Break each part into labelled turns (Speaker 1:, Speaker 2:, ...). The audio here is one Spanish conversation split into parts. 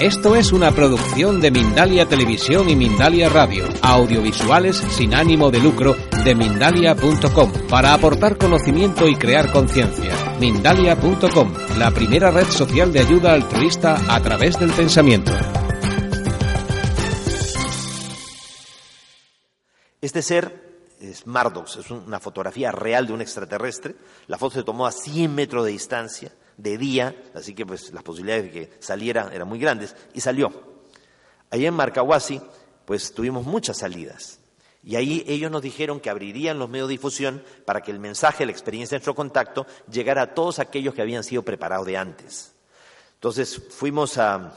Speaker 1: Esto es una producción de Mindalia Televisión y Mindalia Radio, audiovisuales sin ánimo de lucro de mindalia.com, para aportar conocimiento y crear conciencia. Mindalia.com, la primera red social de ayuda altruista a través del pensamiento.
Speaker 2: Este ser es Mardox, es una fotografía real de un extraterrestre. La foto se tomó a 100 metros de distancia, de día, así que pues las posibilidades de que saliera eran muy grandes, y salió. Allá en Marcahuasi, pues tuvimos muchas salidas. Y ahí ellos nos dijeron que abrirían los medios de difusión para que el mensaje, la experiencia de nuestro contacto, llegara a todos aquellos que habían sido preparados de antes. Entonces fuimos a,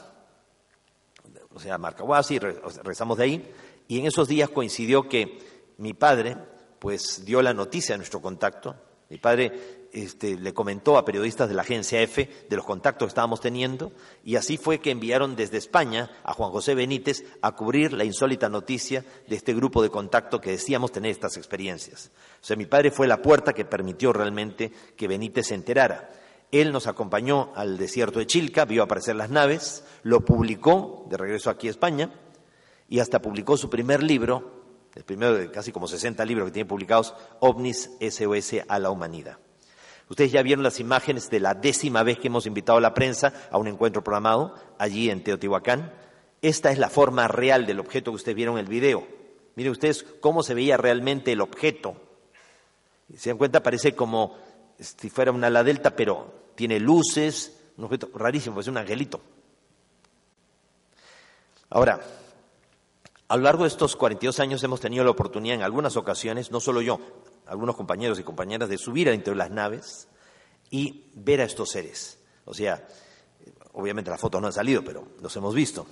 Speaker 2: o sea, a Marcahuasi, regresamos de ahí, y en esos días coincidió que mi padre, pues dio la noticia de nuestro contacto. Mi padre este, le comentó a periodistas de la agencia EFE de los contactos que estábamos teniendo y así fue que enviaron desde España a Juan José Benítez a cubrir la insólita noticia de este grupo de contacto que decíamos tener estas experiencias. O sea, mi padre fue la puerta que permitió realmente que Benítez se enterara. Él nos acompañó al desierto de Chilca, vio aparecer las naves, lo publicó de regreso aquí a España y hasta publicó su primer libro, el primero de casi como 60 libros que tiene publicados, OVNIS SOS a la humanidad. Ustedes ya vieron las imágenes de la décima vez que hemos invitado a la prensa a un encuentro programado allí en Teotihuacán. Esta es la forma real del objeto que ustedes vieron en el video. Miren ustedes cómo se veía realmente el objeto. Se dan cuenta, parece como si fuera una ala delta, pero tiene luces, un objeto rarísimo, es un angelito. Ahora, a lo largo de estos 42 años hemos tenido la oportunidad en algunas ocasiones, no solo yo, algunos compañeros y compañeras, de subir adentro de las naves y ver a estos seres. O sea, obviamente las fotos no han salido, pero los hemos visto.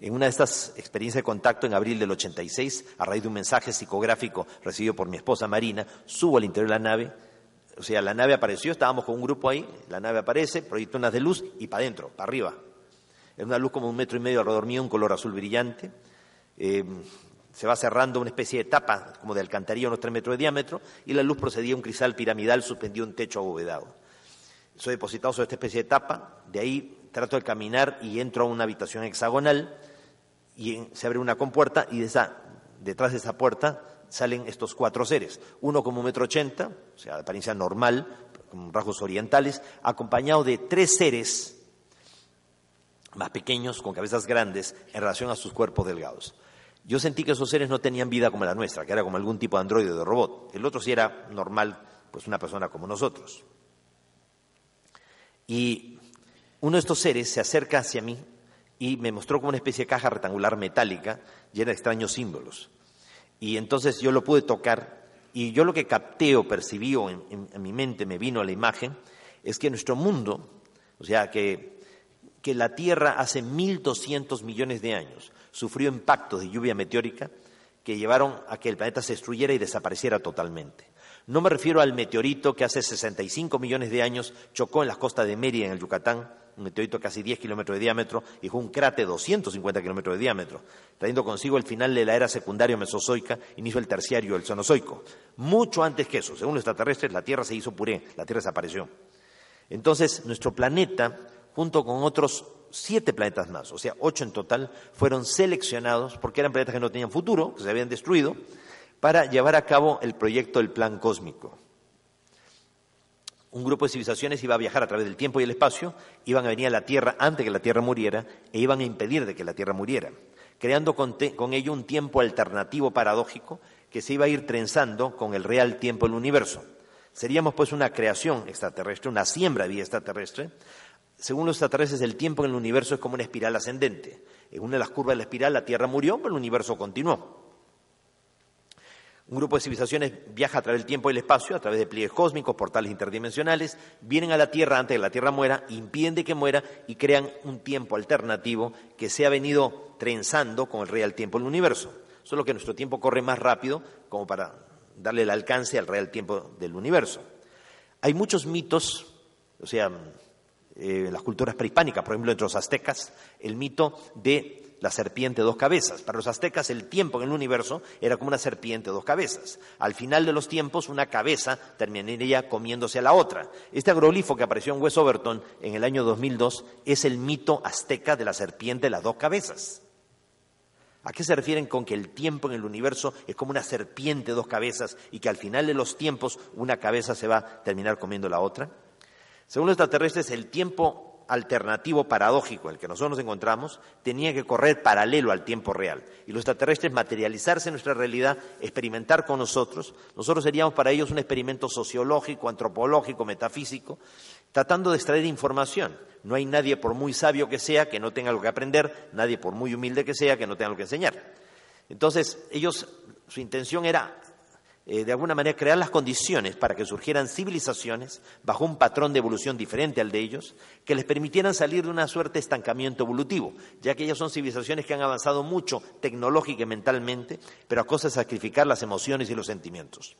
Speaker 2: En una de estas experiencias de contacto en abril del 86, a raíz de un mensaje psicográfico recibido por mi esposa Marina, subo al interior de la nave. O sea, la nave apareció, estábamos con un grupo ahí, la nave aparece, proyecta unas de luz y para adentro, para arriba. Es una luz como un metro y medio alrededor mío, un color azul brillante. Eh, se va cerrando una especie de tapa, como de alcantarilla, unos tres metros de diámetro, y la luz procedía a un cristal piramidal suspendido en un techo abovedado. Soy depositado sobre esta especie de tapa, de ahí trato de caminar y entro a una habitación hexagonal, y se abre una compuerta, y detrás de esa puerta salen estos cuatro seres. Uno como un metro ochenta, o sea, de apariencia normal, con rasgos orientales, acompañado de tres seres más pequeños, con cabezas grandes, en relación a sus cuerpos delgados. Yo sentí que esos seres no tenían vida como la nuestra, que era como algún tipo de androide o de robot. El otro sí era normal, pues una persona como nosotros. Y uno de estos seres se acerca hacia mí y me mostró como una especie de caja rectangular metálica llena de extraños símbolos. Y entonces yo lo pude tocar y yo lo que capté o percibí o en, mi mente me vino a la imagen es que nuestro mundo, o sea, que, que la Tierra hace 1.200 millones de años sufrió impactos de lluvia meteórica que llevaron a que el planeta se destruyera y desapareciera totalmente. No me refiero al meteorito que hace 65 millones de años chocó en las costas de Mérida, en el Yucatán, un meteorito casi 10 kilómetros de diámetro y fue un cráter de 250 kilómetros de diámetro, trayendo consigo el final de la era secundaria mesozoica, inicio del terciario del cenozoico. Mucho antes que eso, según los extraterrestres, la Tierra se hizo puré, la Tierra desapareció. Entonces, nuestro planeta, junto con otros siete planetas más, o sea, ocho en total, fueron seleccionados porque eran planetas que no tenían futuro, que se habían destruido, para llevar a cabo el proyecto del plan cósmico. Un grupo de civilizaciones iba a viajar a través del tiempo y el espacio, iban a venir a la Tierra antes que la Tierra muriera e iban a impedir de que la Tierra muriera, creando con, con ello un tiempo alternativo paradójico que se iba a ir trenzando con el real tiempo del universo. Seríamos pues una creación extraterrestre, una siembra de vida extraterrestre, según los extraterrestres, el tiempo en el universo es como una espiral ascendente. En una de las curvas de la espiral la Tierra murió, pero el universo continuó. Un grupo de civilizaciones viaja a través del tiempo y el espacio, a través de pliegues cósmicos, portales interdimensionales, vienen a la Tierra antes de que la Tierra muera, impiden de que muera y crean un tiempo alternativo que se ha venido trenzando con el real tiempo del universo. Solo que nuestro tiempo corre más rápido como para darle el alcance al real tiempo del universo. Hay muchos mitos, o sea, eh, las culturas prehispánicas, por ejemplo, entre los aztecas, el mito de la serpiente de dos cabezas. Para los aztecas el tiempo en el universo era como una serpiente de dos cabezas. Al final de los tiempos una cabeza terminaría comiéndose a la otra. Este agroglifo que apareció en West Overton en el año 2002 es el mito azteca de la serpiente de las dos cabezas. ¿A qué se refieren con que el tiempo en el universo es como una serpiente de dos cabezas y que al final de los tiempos una cabeza se va a terminar comiendo la otra? Según los extraterrestres, el tiempo alternativo paradójico en el que nosotros nos encontramos tenía que correr paralelo al tiempo real. Y los extraterrestres materializarse en nuestra realidad, experimentar con nosotros. Nosotros seríamos para ellos un experimento sociológico, antropológico, metafísico, tratando de extraer información. No hay nadie, por muy sabio que sea, que no tenga algo que aprender, nadie, por muy humilde que sea, que no tenga algo que enseñar. Entonces, ellos, su intención era eh, de alguna manera crear las condiciones para que surgieran civilizaciones bajo un patrón de evolución diferente al de ellos, que les permitieran salir de una suerte de estancamiento evolutivo, ya que ellas son civilizaciones que han avanzado mucho tecnológica y mentalmente, pero a costa de sacrificar las emociones y los sentimientos.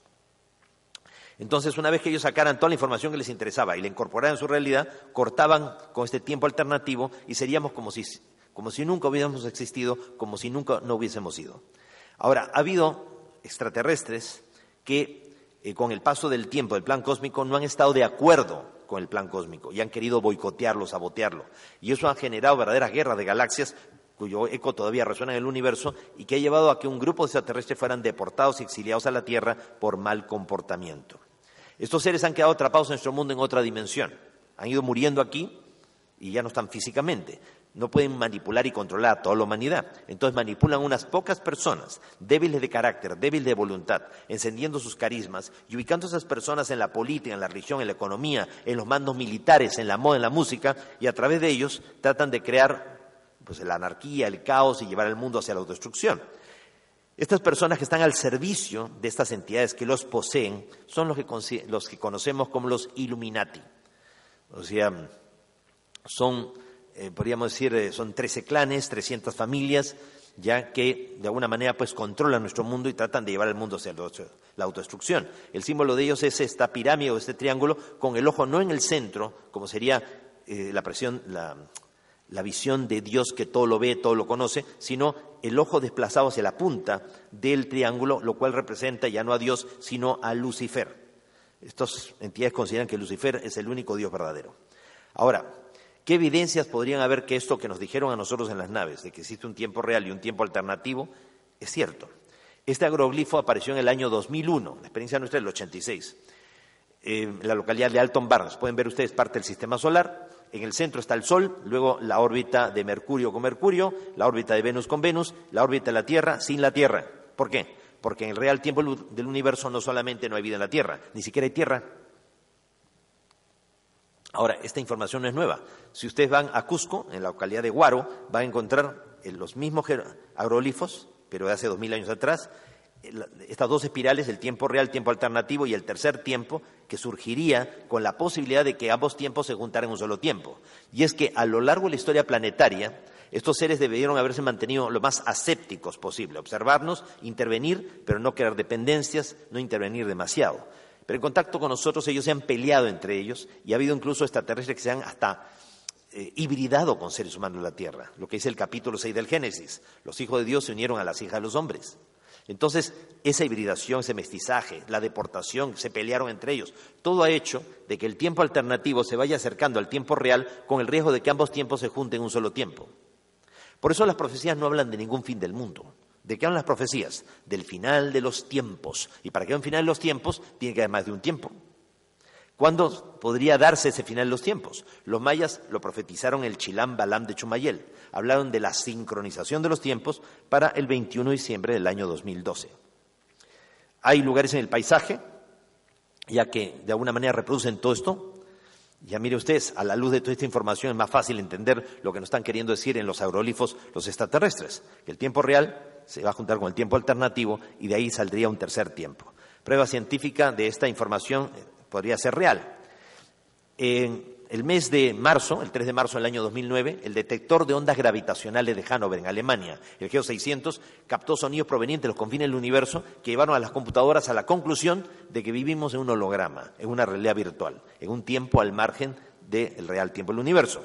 Speaker 2: Entonces, una vez que ellos sacaran toda la información que les interesaba y la incorporaran en su realidad, cortaban con este tiempo alternativo y seríamos como si, como si nunca hubiéramos existido, como si nunca no hubiésemos ido. Ahora, ha habido extraterrestres que eh, con el paso del tiempo del plan cósmico no han estado de acuerdo con el plan cósmico y han querido boicotearlo, sabotearlo. Y eso ha generado verdaderas guerras de galaxias cuyo eco todavía resuena en el universo y que ha llevado a que un grupo de extraterrestres fueran deportados y exiliados a la Tierra por mal comportamiento. Estos seres han quedado atrapados en nuestro mundo en otra dimensión. Han ido muriendo aquí y ya no están físicamente, no pueden manipular y controlar a toda la humanidad. Entonces manipulan unas pocas personas, débiles de carácter, débiles de voluntad, encendiendo sus carismas y ubicando a esas personas en la política, en la religión, en la economía, en los mandos militares, en la moda, en la música, y a través de ellos tratan de crear pues, la anarquía, el caos y llevar el mundo hacia la autodestrucción. Estas personas que están al servicio de estas entidades que los poseen son los que, los que conocemos como los Illuminati. O sea, son eh, podríamos decir, eh, son 13 clanes, 300 familias, ya que de alguna manera pues controlan nuestro mundo y tratan de llevar el mundo hacia la autodestrucción. El símbolo de ellos es esta pirámide o este triángulo con el ojo no en el centro, como sería eh, la presión, la, la visión de Dios que todo lo ve, todo lo conoce, sino el ojo desplazado hacia la punta del triángulo, lo cual representa ya no a Dios, sino a Lucifer. Estas entidades consideran que Lucifer es el único Dios verdadero. Ahora, ¿Qué evidencias podrían haber que esto que nos dijeron a nosotros en las naves, de que existe un tiempo real y un tiempo alternativo, es cierto? Este agroglifo apareció en el año 2001, la experiencia nuestra es el 86, en la localidad de Alton Barnes. Pueden ver ustedes parte del sistema solar. En el centro está el Sol, luego la órbita de Mercurio con Mercurio, la órbita de Venus con Venus, la órbita de la Tierra sin la Tierra. ¿Por qué? Porque en el real tiempo del universo no solamente no hay vida en la Tierra, ni siquiera hay Tierra, Ahora, esta información no es nueva. Si ustedes van a Cusco, en la localidad de Guaro, van a encontrar eh, los mismos agroglifos, pero de hace dos mil años atrás, estas dos espirales, el tiempo real, tiempo alternativo y el tercer tiempo, que surgiría con la posibilidad de que ambos tiempos se juntaran en un solo tiempo. Y es que a lo largo de la historia planetaria, estos seres debieron haberse mantenido lo más asépticos posible, observarnos, intervenir, pero no crear dependencias, no intervenir demasiado. Pero en contacto con nosotros ellos se han peleado entre ellos y ha habido incluso extraterrestres que se han hasta eh, hibridado con seres humanos en la Tierra, lo que dice el capítulo 6 del Génesis. Los hijos de Dios se unieron a las hijas de los hombres. Entonces, esa hibridación, ese mestizaje, la deportación, se pelearon entre ellos, todo ha hecho de que el tiempo alternativo se vaya acercando al tiempo real con el riesgo de que ambos tiempos se junten en un solo tiempo. Por eso las profecías no hablan de ningún fin del mundo. ¿De qué hablan las profecías? Del final de los tiempos. Y para que haya un final de los tiempos, tiene que haber más de un tiempo. ¿Cuándo podría darse ese final de los tiempos? Los mayas lo profetizaron el Chilam Balam de Chumayel. Hablaron de la sincronización de los tiempos para el 21 de diciembre del año 2012. Hay lugares en el paisaje, ya que de alguna manera reproducen todo esto, ya mire ustedes, a la luz de toda esta información es más fácil entender lo que nos están queriendo decir en los aerolifos los extraterrestres, que el tiempo real se va a juntar con el tiempo alternativo y de ahí saldría un tercer tiempo. Prueba científica de esta información eh, podría ser real. En el mes de marzo, el 3 de marzo del año 2009, el detector de ondas gravitacionales de Hannover, en Alemania, el GEO 600, captó sonidos provenientes de los confines del universo que llevaron a las computadoras a la conclusión de que vivimos en un holograma, en una realidad virtual, en un tiempo al margen del real tiempo del universo.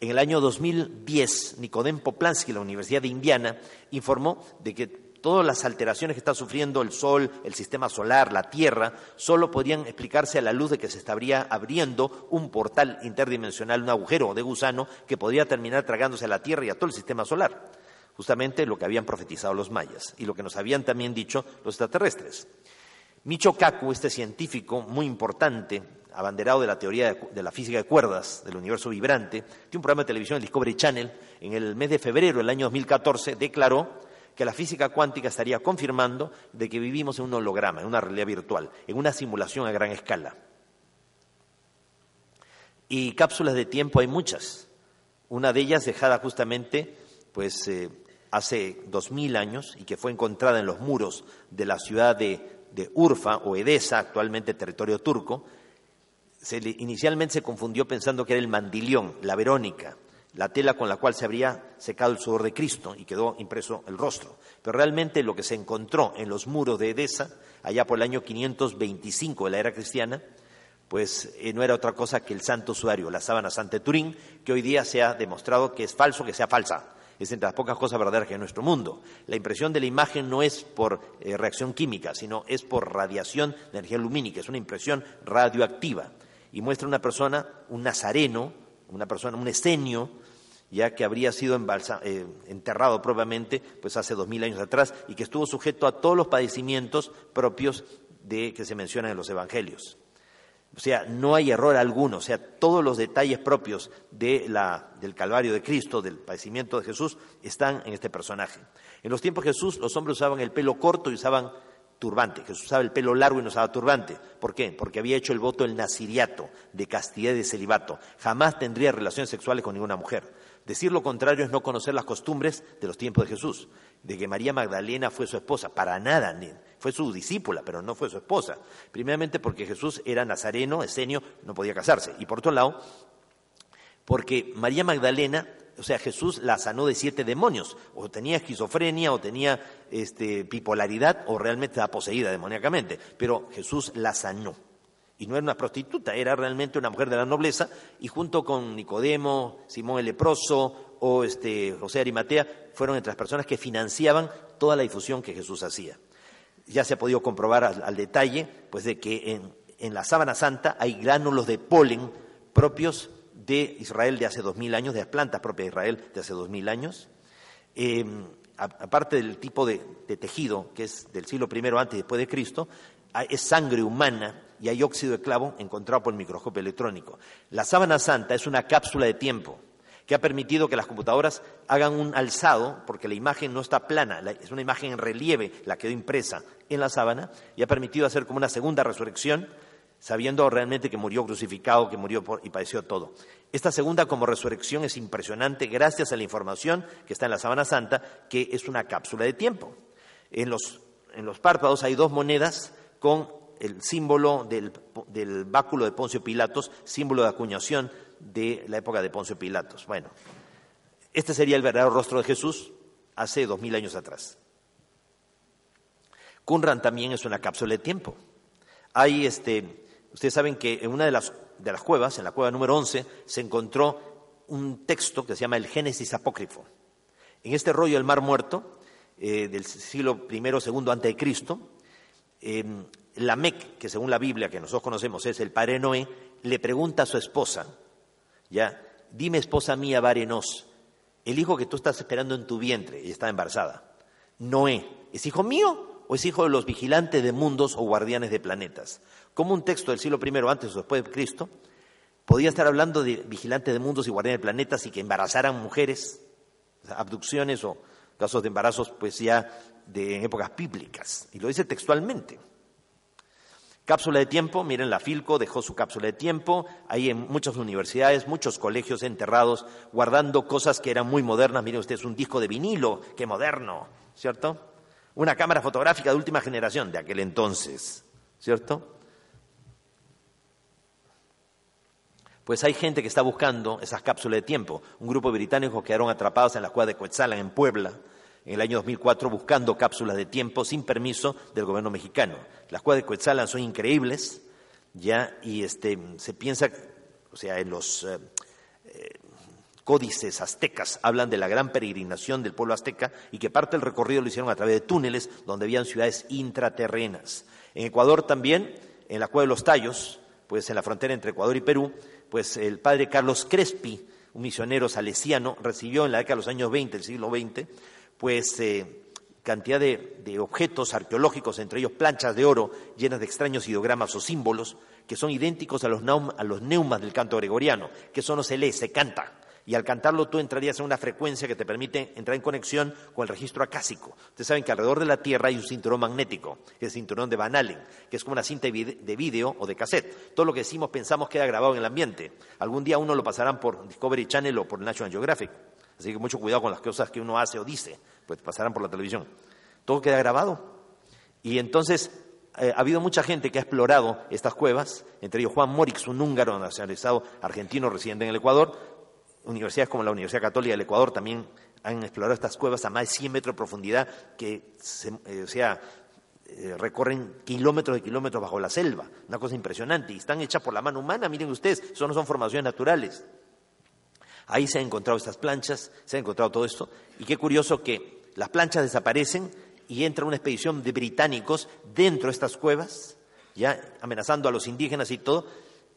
Speaker 2: En el año 2010, Nicodem Poplansky, la Universidad de Indiana, informó de que todas las alteraciones que está sufriendo el Sol, el sistema solar, la Tierra, solo podrían explicarse a la luz de que se estaría abriendo un portal interdimensional, un agujero de gusano que podría terminar tragándose a la Tierra y a todo el sistema solar. Justamente lo que habían profetizado los mayas y lo que nos habían también dicho los extraterrestres. Micho Kaku, este científico muy importante, abanderado de la teoría de la física de cuerdas del universo vibrante, tiene un programa de televisión, el Discovery Channel, en el mes de febrero del año 2014, declaró que la física cuántica estaría confirmando de que vivimos en un holograma, en una realidad virtual, en una simulación a gran escala. Y cápsulas de tiempo hay muchas. Una de ellas dejada justamente, pues, eh, hace dos mil años y que fue encontrada en los muros de la ciudad de de Urfa o Edesa, actualmente territorio turco, inicialmente se confundió pensando que era el mandilión, la Verónica, la tela con la cual se habría secado el sudor de Cristo y quedó impreso el rostro. Pero realmente lo que se encontró en los muros de Edesa, allá por el año 525 de la era cristiana, pues eh, no era otra cosa que el santo sudario, la sábana Santa Turín, que hoy día se ha demostrado que es falso, que sea falsa es entre las pocas cosas verdaderas que hay en nuestro mundo. La impresión de la imagen no es por eh, reacción química, sino es por radiación de energía lumínica, es una impresión radioactiva. Y muestra una persona, un nazareno, una persona, un esenio, ya que habría sido eh, enterrado propiamente pues hace dos mil años atrás y que estuvo sujeto a todos los padecimientos propios de que se mencionan en los evangelios. O sea, no hay error alguno, o sea, todos los detalles propios del Calvario de Cristo, del padecimiento de Jesús, están en este personaje. En los tiempos de Jesús, los hombres usaban el pelo corto y usaban turbante. Jesús usaba el pelo largo y no usaba turbante. ¿Por qué? Porque había hecho el voto del naziriato, de castidad y de celibato. Jamás tendría relaciones sexuales con ninguna mujer. Decir lo contrario es no conocer las costumbres de los tiempos de Jesús, de que María Magdalena fue su esposa, para nada, fue su discípula, pero no fue su esposa. Primeramente porque Jesús era nazareno, esenio, no podía casarse. Y por otro lado, porque María Magdalena, o sea, Jesús la sanó de siete demonios, o tenía esquizofrenia, o tenía este, bipolaridad, o realmente estaba poseída demoníacamente, pero Jesús la sanó y no era una prostituta, era realmente una mujer de la nobleza, y junto con Nicodemo, Simón el leproso o este, José Arimatea, fueron entre las personas que financiaban toda la difusión que Jesús hacía. Ya se ha podido comprobar al, detalle, pues de que en, en, la sábana santa hay gránulos de polen propios de Israel de hace dos mil años, de las plantas propias de Israel de hace dos mil años. Em, aparte del tipo de, tejido, que es del siglo I antes y después de Cristo, es sangre humana y hay óxido de clavo encontrado por el microscopio electrónico. La sábana santa es una cápsula de tiempo que ha permitido que las computadoras hagan un alzado, porque la imagen no está plana, es una imagen en relieve, la quedó impresa en la sábana, y ha permitido hacer como una segunda resurrección, sabiendo realmente que murió crucificado, que murió y padeció todo. Esta segunda como resurrección es impresionante gracias a la información que está en la sábana santa, que es una cápsula de tiempo. En los, en los párpados hay dos monedas con el símbolo del, báculo de Poncio Pilatos, símbolo de acuñación de la época de Poncio Pilatos. Bueno, este sería el verdadero rostro de Jesús hace dos mil años atrás. Qumran también es una cápsula de tiempo. Hay este, ustedes saben que en una de las, cuevas, en la cueva número 11, se encontró un texto que se llama el Génesis apócrifo. En este rollo del Mar Muerto, eh, del siglo I, II antes de Cristo, eh, Lamec, que según la Biblia que nosotros conocemos es el padre Noé, le pregunta a su esposa, ya, dime esposa mía, Varenos, el hijo que tú estás esperando en tu vientre, y está embarazada, Noé, ¿es hijo mío o es hijo de los vigilantes de mundos o guardianes de planetas? Como un texto del siglo I antes o después de Cristo podía estar hablando de vigilantes de mundos y guardianes de planetas y que embarazaran mujeres, abducciones o casos de embarazos pues ya de épocas bíblicas, y lo dice textualmente. Cápsula de tiempo, miren, la Filco dejó su cápsula de tiempo, hay en muchas universidades, muchos colegios enterrados, guardando cosas que eran muy modernas. Miren ustedes, un disco de vinilo, qué moderno, ¿cierto? Una cámara fotográfica de última generación de aquel entonces, ¿cierto? Pues hay gente que está buscando esas cápsulas de tiempo. Un grupo de británicos quedaron atrapados en la cueva de Coetzalan, en Puebla, en el año 2004 buscando cápsulas de tiempo sin permiso del gobierno mexicano. Las cuevas de Coetzalan son increíbles, ya, y este, se piensa, o sea, en los eh, eh, códices aztecas hablan de la gran peregrinación del pueblo azteca y que parte del recorrido lo hicieron a través de túneles donde habían ciudades intraterrenas. En Ecuador también, en la Cueva de los Tallos, pues en la frontera entre Ecuador y Perú, pues el padre Carlos Crespi, un misionero salesiano, recibió en la década de los años 20, del siglo XX, pues eh, cantidad de, objetos arqueológicos, entre ellos planchas de oro llenas de extraños ideogramas o símbolos, que son idénticos a los, a los neumas del canto gregoriano, que eso no se lee, se canta. Y al cantarlo tú entrarías en una frecuencia que te permite entrar en conexión con el registro acásico. Ustedes saben que alrededor de la Tierra hay un cinturón magnético, el cinturón de Van Allen, que es como una cinta de vídeo o de cassette. Todo lo que decimos, pensamos queda grabado en el ambiente. Algún día uno lo pasarán por Discovery Channel o por National Geographic. Así que mucho cuidado con las cosas que uno hace o dice, pues pasarán por la televisión. Todo queda grabado. Y entonces eh, ha habido mucha gente que ha explorado estas cuevas, entre ellos Juan Morix, un húngaro nacionalizado argentino residente en el Ecuador. Universidades como la Universidad Católica del Ecuador también han explorado estas cuevas a más de 100 metros de profundidad, que eh, sea, eh, recorren kilómetros y kilómetros bajo la selva. Una cosa impresionante. Y están hechas por la mano humana, miren ustedes, eso no son formaciones naturales. Ahí se han encontrado estas planchas, se ha encontrado todo esto. Y qué curioso que las planchas desaparecen y entra una expedición de británicos dentro de estas cuevas, ya amenazando a los indígenas y todo,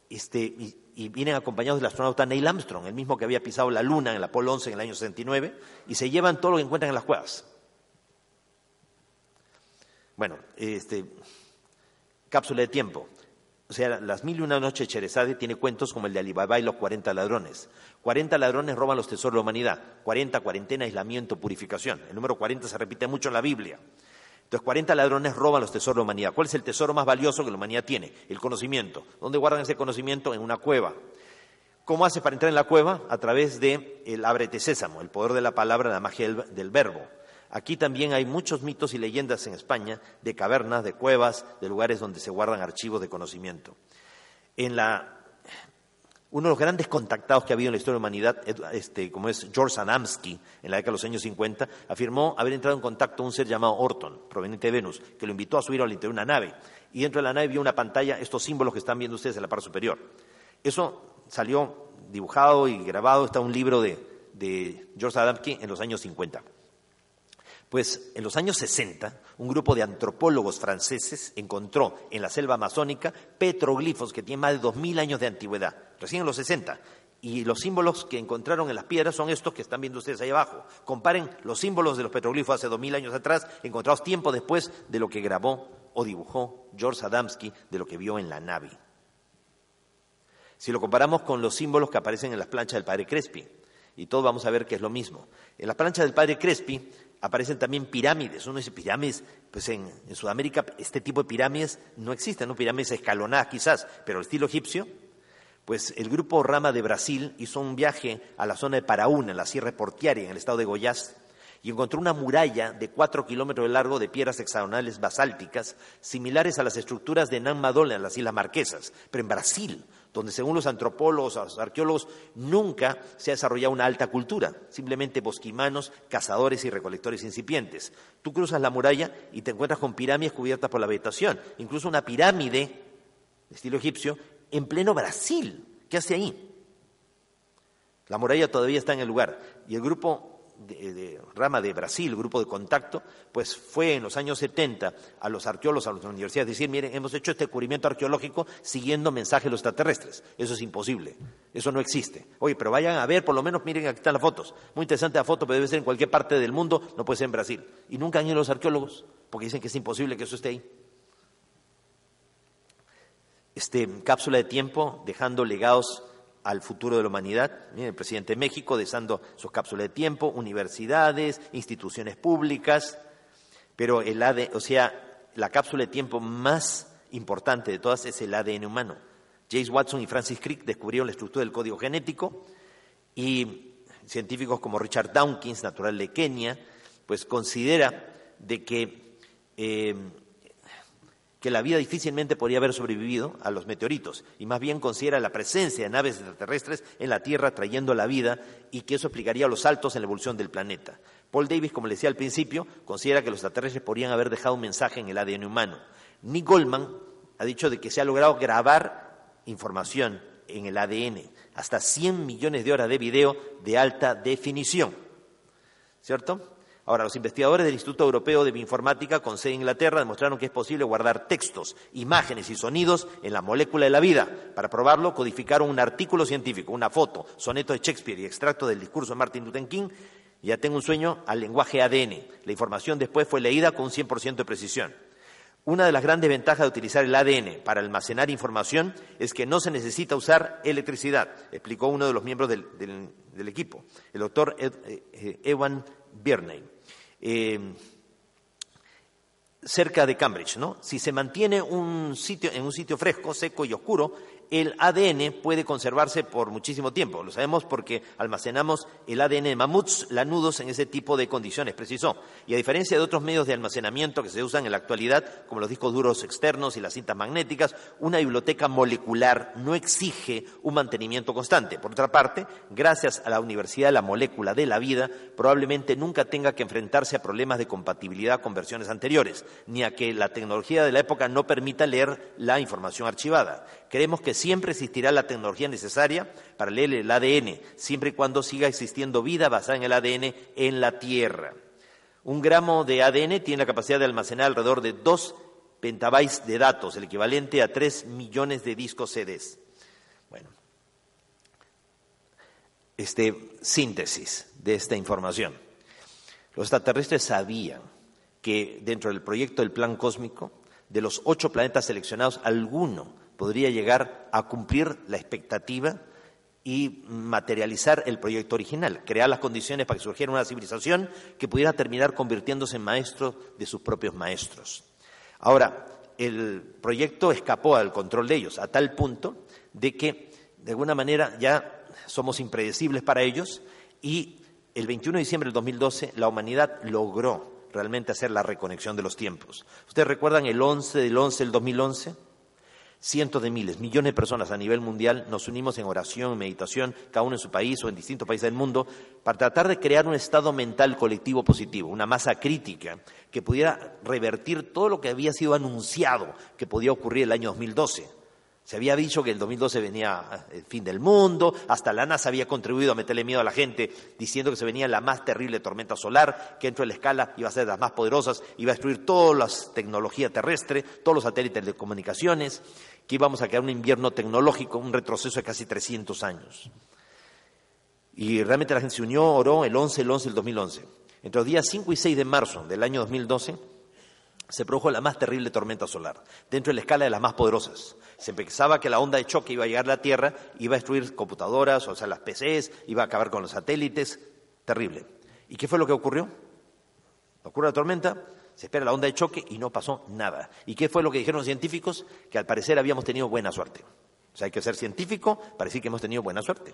Speaker 2: este, y, vienen acompañados del astronauta Neil Armstrong, el mismo que había pisado la Luna en el Apolo 11 en el año 69, y se llevan todo lo que encuentran en las cuevas. Bueno, este, cápsula de tiempo. O sea, Las Mil y Una Noches Cherezade tiene cuentos como el de Alibaba y los 40 ladrones. 40 ladrones roban los tesoros de la humanidad. 40, cuarentena, aislamiento, purificación. El número 40 se repite mucho en la Biblia. Entonces, 40 ladrones roban los tesoros de la humanidad. ¿Cuál es el tesoro más valioso que la humanidad tiene? El conocimiento. ¿Dónde guardan ese conocimiento? En una cueva. ¿Cómo hace para entrar en la cueva? A través de el ábrete sésamo, el poder de la palabra, la magia del verbo. Aquí también hay muchos mitos y leyendas en España de cavernas, de cuevas, de lugares donde se guardan archivos de conocimiento. uno de los grandes contactados que ha habido en la historia de la humanidad, este, como es George Adamski, en la década de los años 50, afirmó haber entrado en contacto con un ser llamado Orton, proveniente de Venus, que lo invitó a subir al interior de una nave. Y dentro de la nave vio una pantalla, estos símbolos que están viendo ustedes en la parte superior. Eso salió dibujado y grabado, está un libro de, de George Adamski en los años 50. Pues en los años 60, un grupo de antropólogos franceses encontró en la selva amazónica petroglifos que tienen más de 2.000 años de antigüedad, recién en los 60. Y los símbolos que encontraron en las piedras son estos que están viendo ustedes ahí abajo. Comparen los símbolos de los petroglifos hace 2.000 años atrás, encontrados tiempo después de lo que grabó o dibujó George Adamski, de lo que vio en la nave. Si lo comparamos con los símbolos que aparecen en las planchas del padre Crespi, y todos vamos a ver que es lo mismo. En las planchas del padre Crespi aparecen también pirámides. Uno dice pirámides, pues en, Sudamérica este tipo de pirámides no existen, ¿no? Pirámides escalonadas quizás, pero el estilo egipcio. Pues el grupo Rama de Brasil hizo un viaje a la zona de Paraúna, en la Sierra Portiaria, en el estado de Goiás, y encontró una muralla de cuatro kilómetros de largo de piedras hexagonales basálticas, similares a las estructuras de Nan Madol en las Islas Marquesas, pero en Brasil, donde según los antropólogos, los arqueólogos, nunca se ha desarrollado una alta cultura, simplemente bosquimanos, cazadores y recolectores incipientes. Tú cruzas la muralla y te encuentras con pirámides cubiertas por la vegetación, incluso una pirámide de estilo egipcio en pleno Brasil. ¿Qué hace ahí? La muralla todavía está en el lugar y el grupo de, rama de Brasil, grupo de contacto, pues fue en los años 70 a los arqueólogos, a las universidades, decir, miren, hemos hecho este descubrimiento arqueológico siguiendo mensajes de los extraterrestres. Eso es imposible, eso no existe. Oye, pero vayan a ver, por lo menos miren, aquí están las fotos. Muy interesante la foto, pero debe ser en cualquier parte del mundo, no puede ser en Brasil. Y nunca han ido los arqueólogos, porque dicen que es imposible que eso esté ahí. Este, cápsula de tiempo, dejando legados al futuro de la humanidad. el presidente de México desando sus cápsulas de tiempo, universidades, instituciones públicas, pero el ADN, o sea, la cápsula de tiempo más importante de todas es el ADN humano. James Watson y Francis Crick descubrieron la estructura del código genético y científicos como Richard Dawkins, natural de Kenia, pues considera de que eh, que la vida difícilmente podría haber sobrevivido a los meteoritos y más bien considera la presencia de naves extraterrestres en la Tierra trayendo la vida y que eso explicaría los saltos en la evolución del planeta. Paul Davis, como le decía al principio, considera que los extraterrestres podrían haber dejado un mensaje en el ADN humano. Nick Goldman ha dicho de que se ha logrado grabar información en el ADN, hasta 100 millones de horas de video de alta definición. ¿Cierto? Ahora, los investigadores del Instituto Europeo de Bioinformática con sede en Inglaterra demostraron que es posible guardar textos, imágenes y sonidos en la molécula de la vida. Para probarlo, codificaron un artículo científico, una foto, soneto de Shakespeare y extracto del discurso de Martin Luther King. Ya tengo un sueño al lenguaje ADN. La información después fue leída con un 100% de precisión. Una de las grandes ventajas de utilizar el ADN para almacenar información es que no se necesita usar electricidad, explicó uno de los miembros del, equipo, el doctor eh, Ewan Birney. Eh, cerca de Cambridge, ¿no? Si se mantiene un sitio, en un sitio fresco, seco y oscuro, el ADN puede conservarse por muchísimo tiempo. Lo sabemos porque almacenamos el ADN de mamuts lanudos en ese tipo de condiciones, precisó. Y a diferencia de otros medios de almacenamiento que se usan en la actualidad, como los discos duros externos y las cintas magnéticas, una biblioteca molecular no exige un mantenimiento constante. Por otra parte, gracias a la Universidad de la Molécula de la Vida, probablemente nunca tenga que enfrentarse a problemas de compatibilidad con versiones anteriores, ni a que la tecnología de la época no permita leer la información archivada. Creemos que siempre existirá la tecnología necesaria para leer el ADN, siempre y cuando siga existiendo vida basada en el ADN en la Tierra. Un gramo de ADN tiene la capacidad de almacenar alrededor de dos petabytes de datos, el equivalente a tres millones de discos CDs. Bueno, este síntesis de esta información. Los extraterrestres sabían que dentro del proyecto del plan cósmico, de los ocho planetas seleccionados, alguno podría llegar a cumplir la expectativa y materializar el proyecto original, crear las condiciones para que surgiera una civilización que pudiera terminar convirtiéndose en maestro de sus propios maestros. Ahora, el proyecto escapó al control de ellos, a tal punto de que, de alguna manera, ya somos impredecibles para ellos y el 21 de diciembre del 2012 la humanidad logró realmente hacer la reconexión de los tiempos. ¿Ustedes recuerdan el 11 del 11 del 2011? Cientos de miles, millones de personas a nivel mundial. Nos unimos en oración, meditación, cada uno en su país o en distintos países del mundo, para tratar de crear un estado mental colectivo positivo, una masa crítica que pudiera revertir todo lo que había sido anunciado que podía ocurrir el año 2012 se había dicho que el 2012 venía el fin del mundo, hasta la NASA había contribuido a meterle miedo a la gente diciendo que se venía la más terrible tormenta solar, que dentro de la escala iba a ser de las más poderosas, iba a destruir todas las tecnologías terrestres, todos los satélites de comunicaciones, que íbamos a crear un invierno tecnológico, un retroceso de casi 300 años. Y realmente la gente se unió, oró el 11, el 11 del 2011. Entre los días 5 y 6 de marzo del año 2012, se produjo la más terrible tormenta solar, dentro de la escala de las más poderosas. Se pensaba que la onda de choque iba a llegar a la Tierra, iba a destruir computadoras, o sea, las PCs, iba a acabar con los satélites. Terrible. ¿Y qué fue lo que ocurrió? Ocurre la tormenta, se espera la onda de choque y no pasó nada. ¿Y qué fue lo que dijeron los científicos? Que al parecer habíamos tenido buena suerte. O sea, hay que ser científico para decir que hemos tenido buena suerte.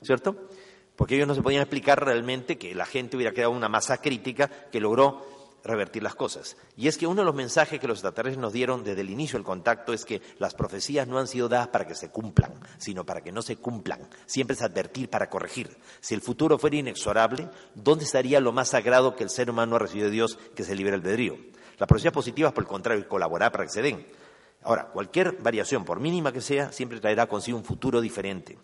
Speaker 2: ¿Cierto? Porque ellos no se podían explicar realmente que la gente hubiera creado una masa crítica que logró revertir las cosas. Y es que uno de los mensajes que los extraterrestres nos dieron desde el inicio del contacto es que las profecías no han sido dadas para que se cumplan, sino para que no se cumplan. Siempre es advertir para corregir. Si el futuro fuera inexorable, ¿dónde estaría lo más sagrado que el ser humano ha recibido de Dios, que se libre albedrío? Las profecías positivas, por el contrario, colaborar para que se den. Ahora, cualquier variación, por mínima que sea, siempre traerá consigo un futuro diferente.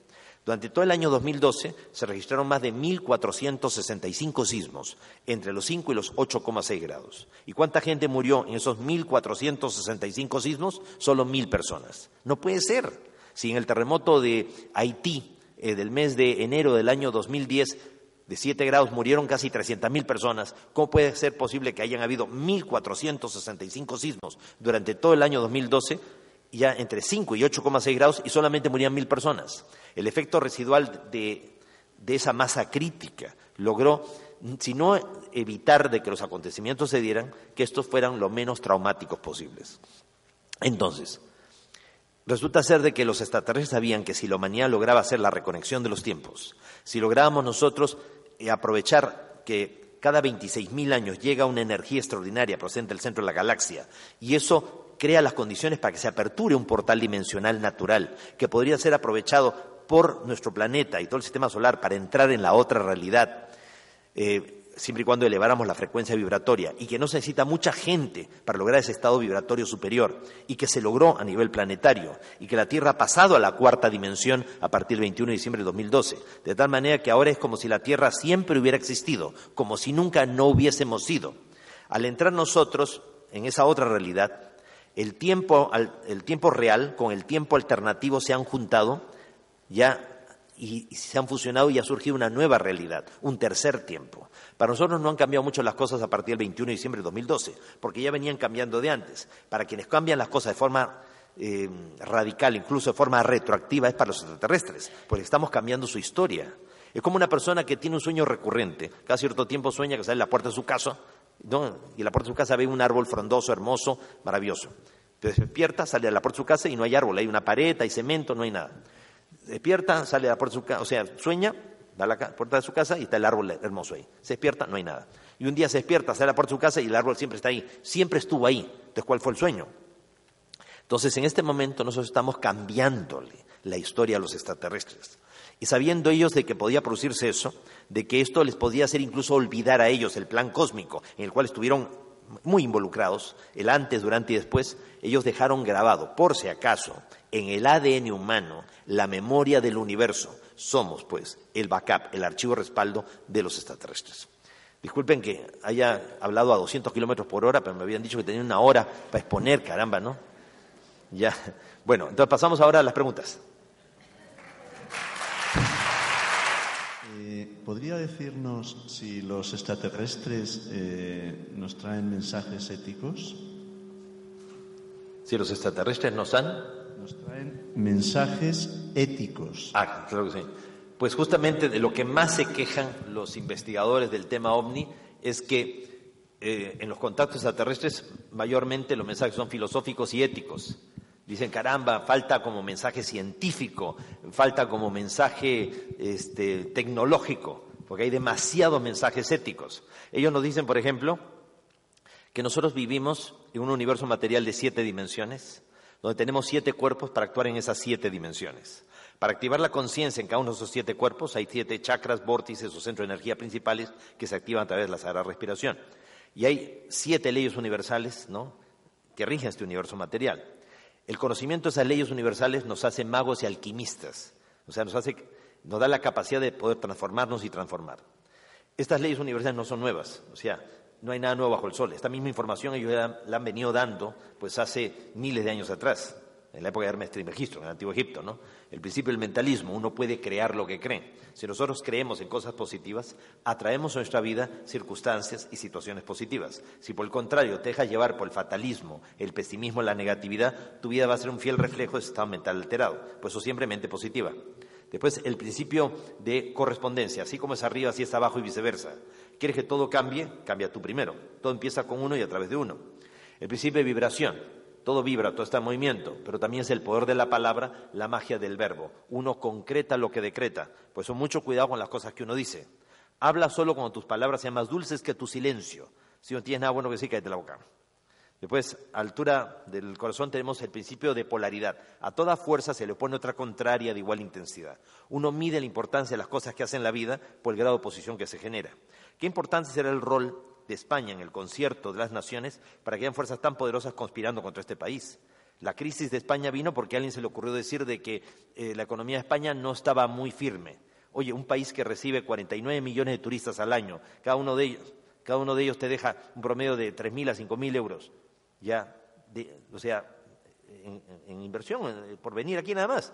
Speaker 2: Durante todo el año 2012 se registraron más de 1.465 sismos, entre los 5 y los 8,6 grados. ¿Y cuánta gente murió en esos 1.465 sismos? Solo mil personas. No puede ser. Si en el terremoto de Haití eh, del mes de enero del año 2010 de 7 grados murieron casi 300.000 personas, ¿cómo puede ser posible que hayan habido 1.465 sismos durante todo el año 2012? Ya entre 5 y 8,6 grados y solamente morían mil personas. El efecto residual de, esa masa crítica logró, si no evitar de que los acontecimientos se dieran, que estos fueran lo menos traumáticos posibles. Entonces, resulta ser de que los extraterrestres sabían que si la humanidad lograba hacer la reconexión de los tiempos, si lográbamos nosotros eh, aprovechar que cada 26.000 años llega una energía extraordinaria procedente del centro de la galaxia y eso crea las condiciones para que se aperture un portal dimensional natural que podría ser aprovechado por nuestro planeta y todo el sistema solar para entrar en la otra realidad. Eh, siempre y cuando eleváramos la frecuencia vibratoria, y que no se necesita mucha gente para lograr ese estado vibratorio superior, y que se logró a nivel planetario, y que la Tierra ha pasado a la cuarta dimensión a partir del 21 de diciembre de 2012, de tal manera que ahora es como si la Tierra siempre hubiera existido, como si nunca no hubiésemos sido. Al entrar nosotros en esa otra realidad, el tiempo, el tiempo real con el tiempo alternativo se han juntado ya y se han fusionado y ha surgido una nueva realidad, un tercer tiempo. Para nosotros no han cambiado mucho las cosas a partir del 21 de diciembre de 2012, porque ya venían cambiando de antes. Para quienes cambian las cosas de forma eh, radical, incluso de forma retroactiva, es para los extraterrestres, porque estamos cambiando su historia. Es como una persona que tiene un sueño recurrente. Cada cierto tiempo sueña que sale la puerta de su casa, y en la puerta de su casa ve un árbol frondoso, hermoso, maravilloso. Entonces despierta, sale a la puerta de su casa y no hay árbol, hay una pared, hay cemento, no hay nada despierta, sale a la puerta de su casa, o sea, sueña, va a la puerta de su casa y está el árbol hermoso ahí. Se despierta, no hay nada. Y un día se despierta, sale a la puerta de su casa y el árbol siempre está ahí. Siempre estuvo ahí. Entonces, ¿cuál fue el sueño? Entonces, en este momento nosotros estamos cambiándole la historia a los extraterrestres. Y sabiendo ellos de que podía producirse eso, de que esto les podía hacer incluso olvidar a ellos el plan cósmico en el cual estuvieron muy involucrados, el antes, durante y después, ellos dejaron grabado, por si acaso, en el ADN humano, la memoria del universo. Somos, pues, el backup, el archivo respaldo de los extraterrestres. Disculpen que haya hablado a 200 kilómetros por hora, pero me habían dicho que tenía una hora para exponer, caramba, ¿no? Ya. Bueno, entonces pasamos ahora a las preguntas.
Speaker 3: ¿Podría decirnos si los extraterrestres eh, nos traen mensajes éticos?
Speaker 2: Si los extraterrestres nos han...
Speaker 3: Nos traen mensajes éticos.
Speaker 2: Ah, claro que sí. Pues justamente de lo que más se quejan los investigadores del tema ovni es que eh, en los contactos extraterrestres mayormente los mensajes son filosóficos y éticos. Dicen, caramba, falta como mensaje científico, falta como mensaje este, tecnológico, porque hay demasiados mensajes éticos. Ellos nos dicen, por ejemplo, que nosotros vivimos en un universo material de siete dimensiones, donde tenemos siete cuerpos para actuar en esas siete dimensiones. Para activar la conciencia en cada uno de esos siete cuerpos hay siete chakras, vórtices o centros de energía principales que se activan a través de la sagrada respiración. Y hay siete leyes universales que rigen este universo material. El conocimiento de esas leyes universales nos hace magos y alquimistas, o sea, nos, hace, nos da la capacidad de poder transformarnos y transformar. Estas leyes universales no son nuevas, o sea, no hay nada nuevo bajo el sol. Esta misma información ellos la han venido dando pues hace miles de años atrás en la época de Hermes Trismegisto, en el Antiguo Egipto, ¿no? El principio del mentalismo, uno puede crear lo que cree. Si nosotros creemos en cosas positivas, atraemos a nuestra vida circunstancias y situaciones positivas. Si por el contrario te dejas llevar por el fatalismo, el pesimismo, la negatividad, tu vida va a ser un fiel reflejo de ese estado mental alterado, pues eso siempre mente positiva. Después, el principio de correspondencia, así como es arriba, así es abajo y viceversa. ¿Quieres que todo cambie? Cambia tú primero. Todo empieza con uno y a través de uno. El principio de vibración, todo vibra, todo está en movimiento, pero también es el poder de la palabra, la magia del verbo. Uno concreta lo que decreta. Pues son mucho cuidado con las cosas que uno dice. Habla solo cuando tus palabras sean más dulces que tu silencio. Si no tienes nada bueno que decir, cállate la boca. Después, a altura del corazón tenemos el principio de polaridad. A toda fuerza se le pone otra contraria de igual intensidad. Uno mide la importancia de las cosas que hace en la vida por el grado de oposición que se genera. ¿Qué importante será el rol de España en el concierto de las naciones para que hayan fuerzas tan poderosas conspirando contra este país. La crisis de España vino porque a alguien se le ocurrió decir de que eh, la economía de España no estaba muy firme. Oye, un país que recibe 49 millones de turistas al año, cada uno de ellos, cada uno de ellos te deja un promedio de 3.000 a 5.000 euros, ya, o sea, en inversión, eh, por venir aquí nada más.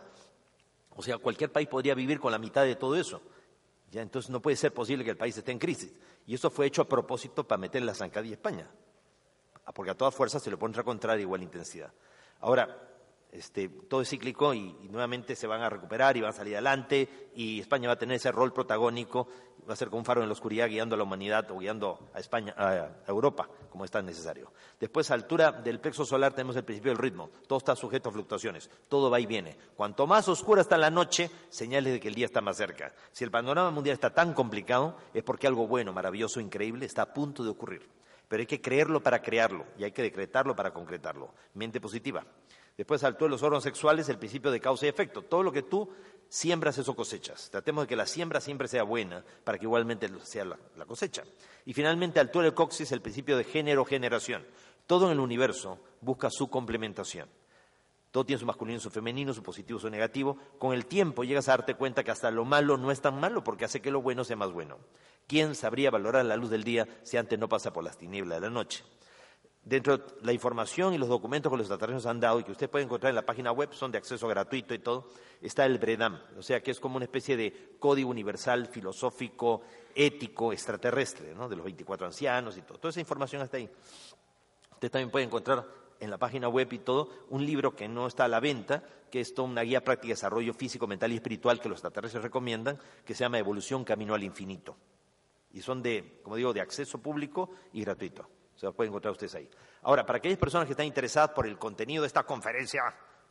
Speaker 2: O sea, cualquier país podría vivir con la mitad de todo eso. Ya, entonces no puede ser posible que el país esté en crisis. Y eso fue hecho a propósito para meter la zancadilla a España. Ah, porque a toda fuerza se le pone contraria igual intensidad. Ahora, este, todo es cíclico y, nuevamente se van a recuperar y van a salir adelante y España va a tener ese rol protagónico, va a ser como un faro en la oscuridad guiando a la humanidad o guiando a España, a, Europa, como es tan necesario. Después, a altura del plexo solar tenemos el principio del ritmo, todo está sujeto a fluctuaciones, todo va y viene. Cuanto más oscura está la noche, señales de que el día está más cerca. Si el panorama mundial está tan complicado, es porque algo bueno, maravilloso, increíble está a punto de ocurrir. Pero hay que creerlo para crearlo y hay que decretarlo para concretarlo. Mente positiva. Después altura de los órganos sexuales, el principio de causa y efecto. Todo lo que tú siembras, eso cosechas. Tratemos de que la siembra siempre sea buena para que igualmente sea la, cosecha. Y finalmente altura del coxis, el principio de género-generación. Todo en el universo busca su complementación. Todo tiene su masculino su femenino, su positivo su negativo. Con el tiempo llegas a darte cuenta que hasta lo malo no es tan malo porque hace que lo bueno sea más bueno. ¿Quién sabría valorar la luz del día si antes no pasa por las tinieblas de la noche? Dentro de la información y los documentos que los extraterrestres han dado y que usted puede encontrar en la página web, son de acceso gratuito y todo, está el Bredam, o sea que es como una especie de código universal, filosófico, ético, extraterrestre, ¿no? de los 24 ancianos y todo. Toda esa información está ahí. Usted también puede encontrar en la página web y todo, un libro que no está a la venta, que es toda una guía práctica de desarrollo físico, mental y espiritual que los extraterrestres recomiendan, que se llama Evolución Camino al Infinito. Y son de, como digo, de acceso público y gratuito. Se los pueden encontrar ustedes ahí. Ahora, para aquellas personas que están interesadas por el contenido de esta conferencia,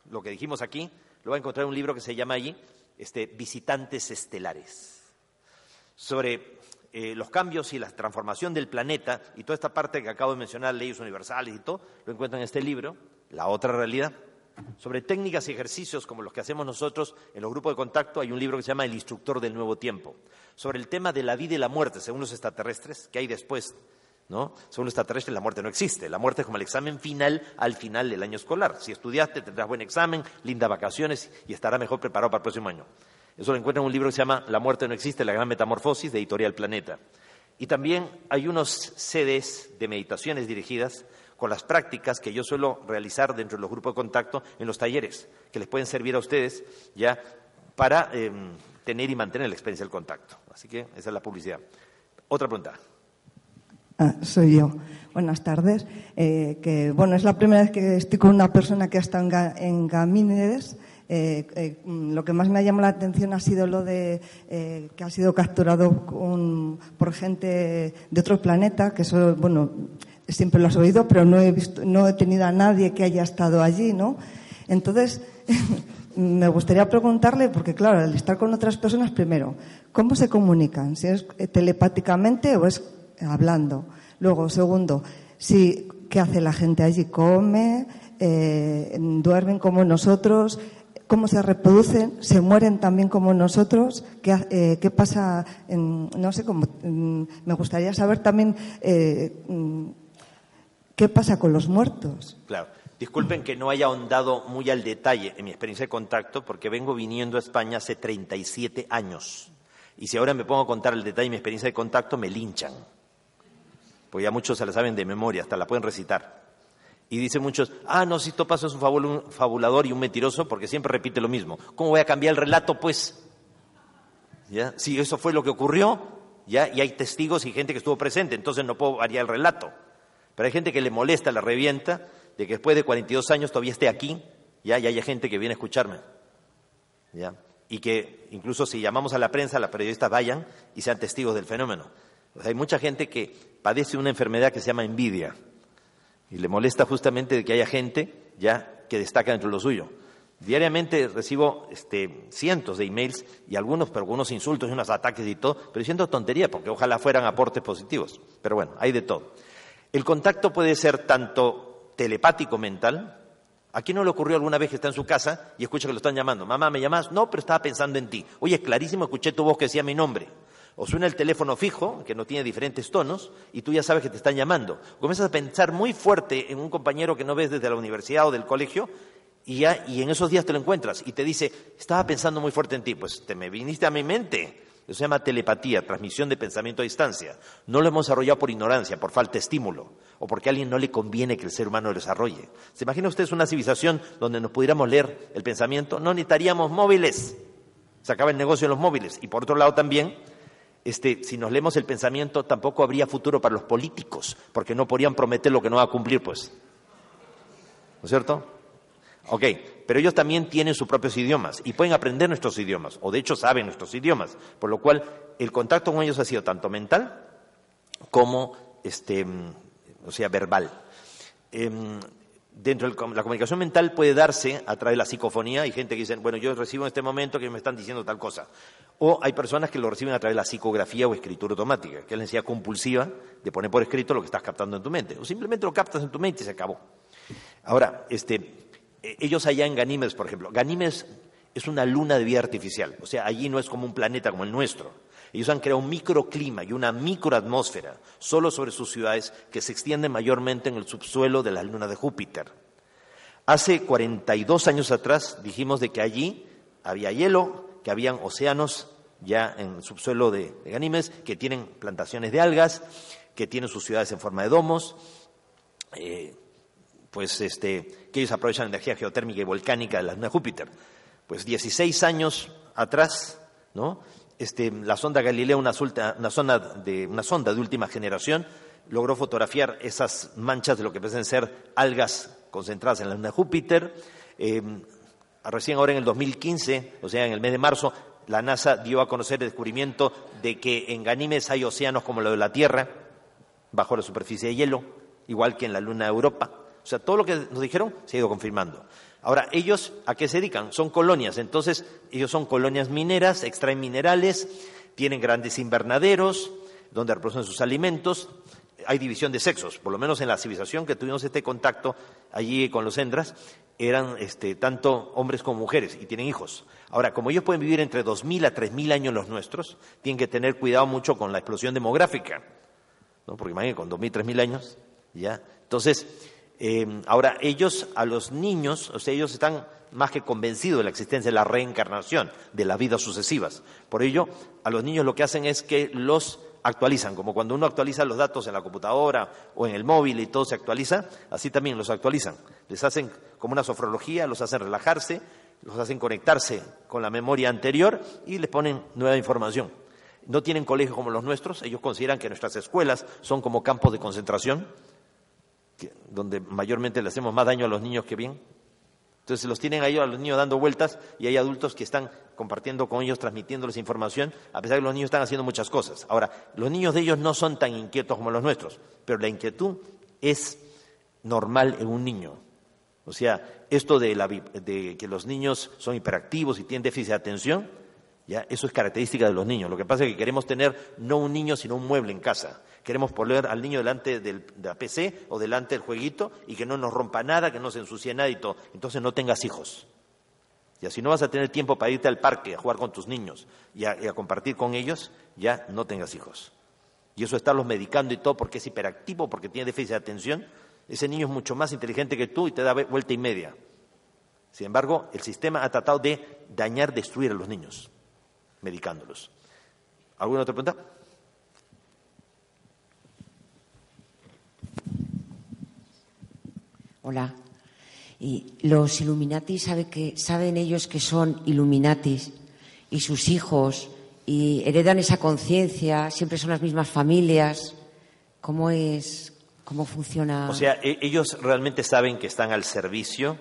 Speaker 2: lo que dijimos aquí, lo va a encontrar en un libro que se llama allí este, Visitantes Estelares. Sobre eh, los cambios y la transformación del planeta y toda esta parte que acabo de mencionar, leyes universales y todo, lo encuentran en este libro, La otra realidad. Sobre técnicas y ejercicios como los que hacemos nosotros en los grupos de contacto, hay un libro que se llama El instructor del nuevo tiempo. Sobre el tema de la vida y la muerte, según los extraterrestres, que hay después ¿no? Según los extraterrestres, la muerte no existe. La muerte es como el examen final al final del año escolar. Si estudiaste, tendrás buen examen, lindas vacaciones y estarás mejor preparado para el próximo año. Eso lo encuentran en un libro que se llama La muerte no existe, la gran metamorfosis de Editorial Planeta. Y también hay unos CDs de meditaciones dirigidas con las prácticas que yo suelo realizar dentro de los grupos de contacto en los talleres, que les pueden servir a ustedes ya para em, tener y mantener la experiencia del contacto. Así que esa es la publicidad. Otra pregunta.
Speaker 4: Ah, soy yo. Buenas tardes. Eh, que, bueno, es la primera vez que estoy con una persona que ha estado en, Gamínides eh, eh, lo que más me ha llamado la atención ha sido lo de que ha sido capturado por gente de otro planeta, que eso, bueno, siempre lo has oído, pero no he visto, no he tenido a nadie que haya estado allí, ¿no? Entonces, me gustaría preguntarle, porque claro, al estar con otras personas, primero, ¿cómo se comunican? ¿Si es telepáticamente o es hablando? Luego, segundo, si, ¿qué hace la gente allí? ¿Come? ¿Duermen como nosotros? cómo se reproducen, se mueren también como nosotros, qué, eh, pasa, no sé, cómo, mm, me gustaría saber también eh, mm, qué pasa con los muertos.
Speaker 2: Claro. Disculpen que no haya ahondado muy al detalle en mi experiencia de contacto, porque vengo viniendo a España hace 37 años. Y si ahora me pongo a contar el detalle de mi experiencia de contacto, me linchan. Pues ya muchos se la saben de memoria, hasta la pueden recitar. Y dicen muchos, ah, no, si Topaso es un fabulador y un mentiroso porque siempre repite lo mismo. ¿Cómo voy a cambiar el relato, pues? ¿Ya? Si eso fue lo que ocurrió, ¿ya? Y hay testigos y gente que estuvo presente, entonces no puedo variar el relato. Pero hay gente que le molesta, la revienta, de que después de 42 años todavía esté aquí, ¿ya? Y hay gente que viene a escucharme, ¿ya? Y que incluso si llamamos a la prensa, las periodistas vayan y sean testigos del fenómeno. hay mucha gente que padece una enfermedad que se llama envidia. Y le molesta justamente de que haya gente ya que destaca dentro de lo suyo. Diariamente recibo este, cientos de emails y algunos, pero algunos insultos y unos ataques y todo, pero diciendo tontería, porque ojalá fueran aportes positivos. Pero bueno, hay de todo. El contacto puede ser tanto telepático mental. ¿A quién no le ocurrió alguna vez que está en su casa y escucha que lo están llamando? Mamá, ¿me llamas? No, pero estaba pensando en ti. Oye, es clarísimo, escuché tu voz que decía mi nombre. O suena el teléfono fijo, que no tiene diferentes tonos, y tú ya sabes que te están llamando. Comienzas a pensar muy fuerte en un compañero que no ves desde la universidad o del colegio, y, ya, en esos días te lo encuentras, y te dice, estaba pensando muy fuerte en ti, pues te me viniste a mi mente. Eso se llama telepatía, transmisión de pensamiento a distancia. No lo hemos desarrollado por ignorancia, por falta de estímulo, o porque a alguien no le conviene que el ser humano lo desarrolle. ¿Se imagina usted una civilización donde nos pudiéramos leer el pensamiento? No necesitaríamos móviles. Se acaba el negocio de los móviles. Y por otro lado también, este, si nos leemos el pensamiento, tampoco habría futuro para los políticos, porque no podrían prometer lo que no va a cumplir, pues. ¿No es cierto? Ok, pero ellos también tienen sus propios idiomas y pueden aprender nuestros idiomas, o de hecho saben nuestros idiomas, por lo cual el contacto con ellos ha sido tanto mental como, este, o sea, verbal. Em, dentro de la comunicación mental puede darse a través de la psicofonía. Hay gente que dice, bueno, yo recibo en este momento que me están diciendo tal cosa. O hay personas que lo reciben a través de la psicografía o escritura automática, que es la necesidad compulsiva de poner por escrito lo que estás captando en tu mente. O simplemente lo captas en tu mente y se acabó. Ahora, este, eh, ellos allá en Ganímedes, por ejemplo, Ganímedes es una luna de vida artificial, o sea, allí no es como un planeta como el nuestro. Ellos han creado un microclima y una microatmósfera solo sobre sus ciudades que se extiende mayormente en el subsuelo de la luna de Júpiter. Hace 42 años atrás dijimos de que allí había hielo, que habían océanos ya en el subsuelo de, Ganímedes, que tienen plantaciones de algas, que tienen sus ciudades en forma de domos, eh, pues este, que ellos aprovechan la energía geotérmica y volcánica de la luna de Júpiter. Pues 16 años atrás, ¿no? Este, la sonda Galileo, una, sonda de, una sonda de última generación, logró fotografiar esas manchas de lo que parecen ser algas concentradas en la luna de Júpiter. Eh, recién ahora en el 2015, o sea, en el mes de marzo, la NASA dio a conocer el descubrimiento de que en Ganímedes hay océanos como lo de la Tierra, bajo la superficie de hielo, igual que en la Luna de Europa. O sea, todo lo que nos dijeron se ha ido confirmando. Ahora, ellos a qué se dedican? Son colonias. Entonces, ellos son colonias mineras, extraen minerales, tienen grandes invernaderos donde reproducen sus alimentos. Hay división de sexos, por lo menos en la civilización que tuvimos este contacto allí con los Endras, eran este, tanto hombres como mujeres y tienen hijos. Ahora, como ellos pueden vivir entre 2.000 a 3.000 años los nuestros, tienen que tener cuidado mucho con la explosión demográfica, ¿no? porque imagínense, con 2.000, 3.000 años, ¿ya? Entonces, Em, ahora, ellos, a los niños, o sea, ellos están más que convencidos de la existencia de la reencarnación, de las vidas sucesivas. Por ello, a los niños lo que hacen es que los actualizan, como cuando uno actualiza los datos en la computadora o en el móvil y todo se actualiza, así también los actualizan. Les hacen como una sofrología, los hacen relajarse, los hacen conectarse con la memoria anterior y les ponen nueva información. No tienen colegios como los nuestros, ellos consideran que nuestras escuelas son como campos de concentración donde mayormente le hacemos más daño a los niños que bien. Entonces los tienen ahí a los niños dando vueltas y hay adultos que están compartiendo con ellos, transmitiéndoles información, a pesar de que los niños están haciendo muchas cosas. Ahora, los niños de ellos no son tan inquietos como los nuestros, pero la inquietud es normal en un niño. O sea, esto de, de que los niños son hiperactivos y tienen déficit de atención, ya eso es característica de los niños. Lo que pasa es que queremos tener no un niño, sino un mueble en casa. Queremos poner al niño delante de la PC o delante del jueguito y que no nos rompa nada, que no se ensucie nada y todo. Entonces no tengas hijos. Y así no vas a tener tiempo para irte al parque a jugar con tus niños y a, compartir con ellos, ya no tengas hijos. Y eso estarlos medicando y todo porque es hiperactivo, porque tiene déficit de atención. Ese niño es mucho más inteligente que tú y te da vuelta y media. Sin embargo, el sistema ha tratado de dañar, destruir a los niños, medicándolos. ¿Alguna otra pregunta?
Speaker 5: Hola. Y los Illuminati sabe que, saben ellos que son Illuminatis y sus hijos y heredan esa conciencia, siempre son las mismas familias. ¿Cómo es? ¿Cómo funciona?
Speaker 2: O sea, e-, ellos realmente saben que están al servicio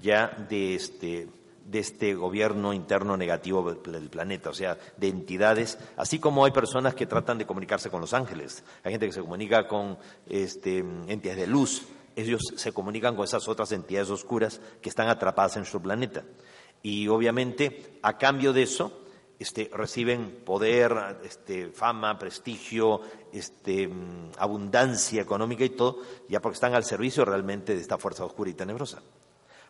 Speaker 2: ya de este de este gobierno interno negativo del planeta, o sea, de entidades, así como hay personas que tratan de comunicarse con los ángeles, hay gente que se comunica con este, entidades de luz, ellos se comunican con esas otras entidades oscuras que están atrapadas en su planeta. Y obviamente, a cambio de eso, este, reciben poder, este, fama, prestigio, este, abundancia económica y todo, ya porque están al servicio realmente de esta fuerza oscura y tenebrosa.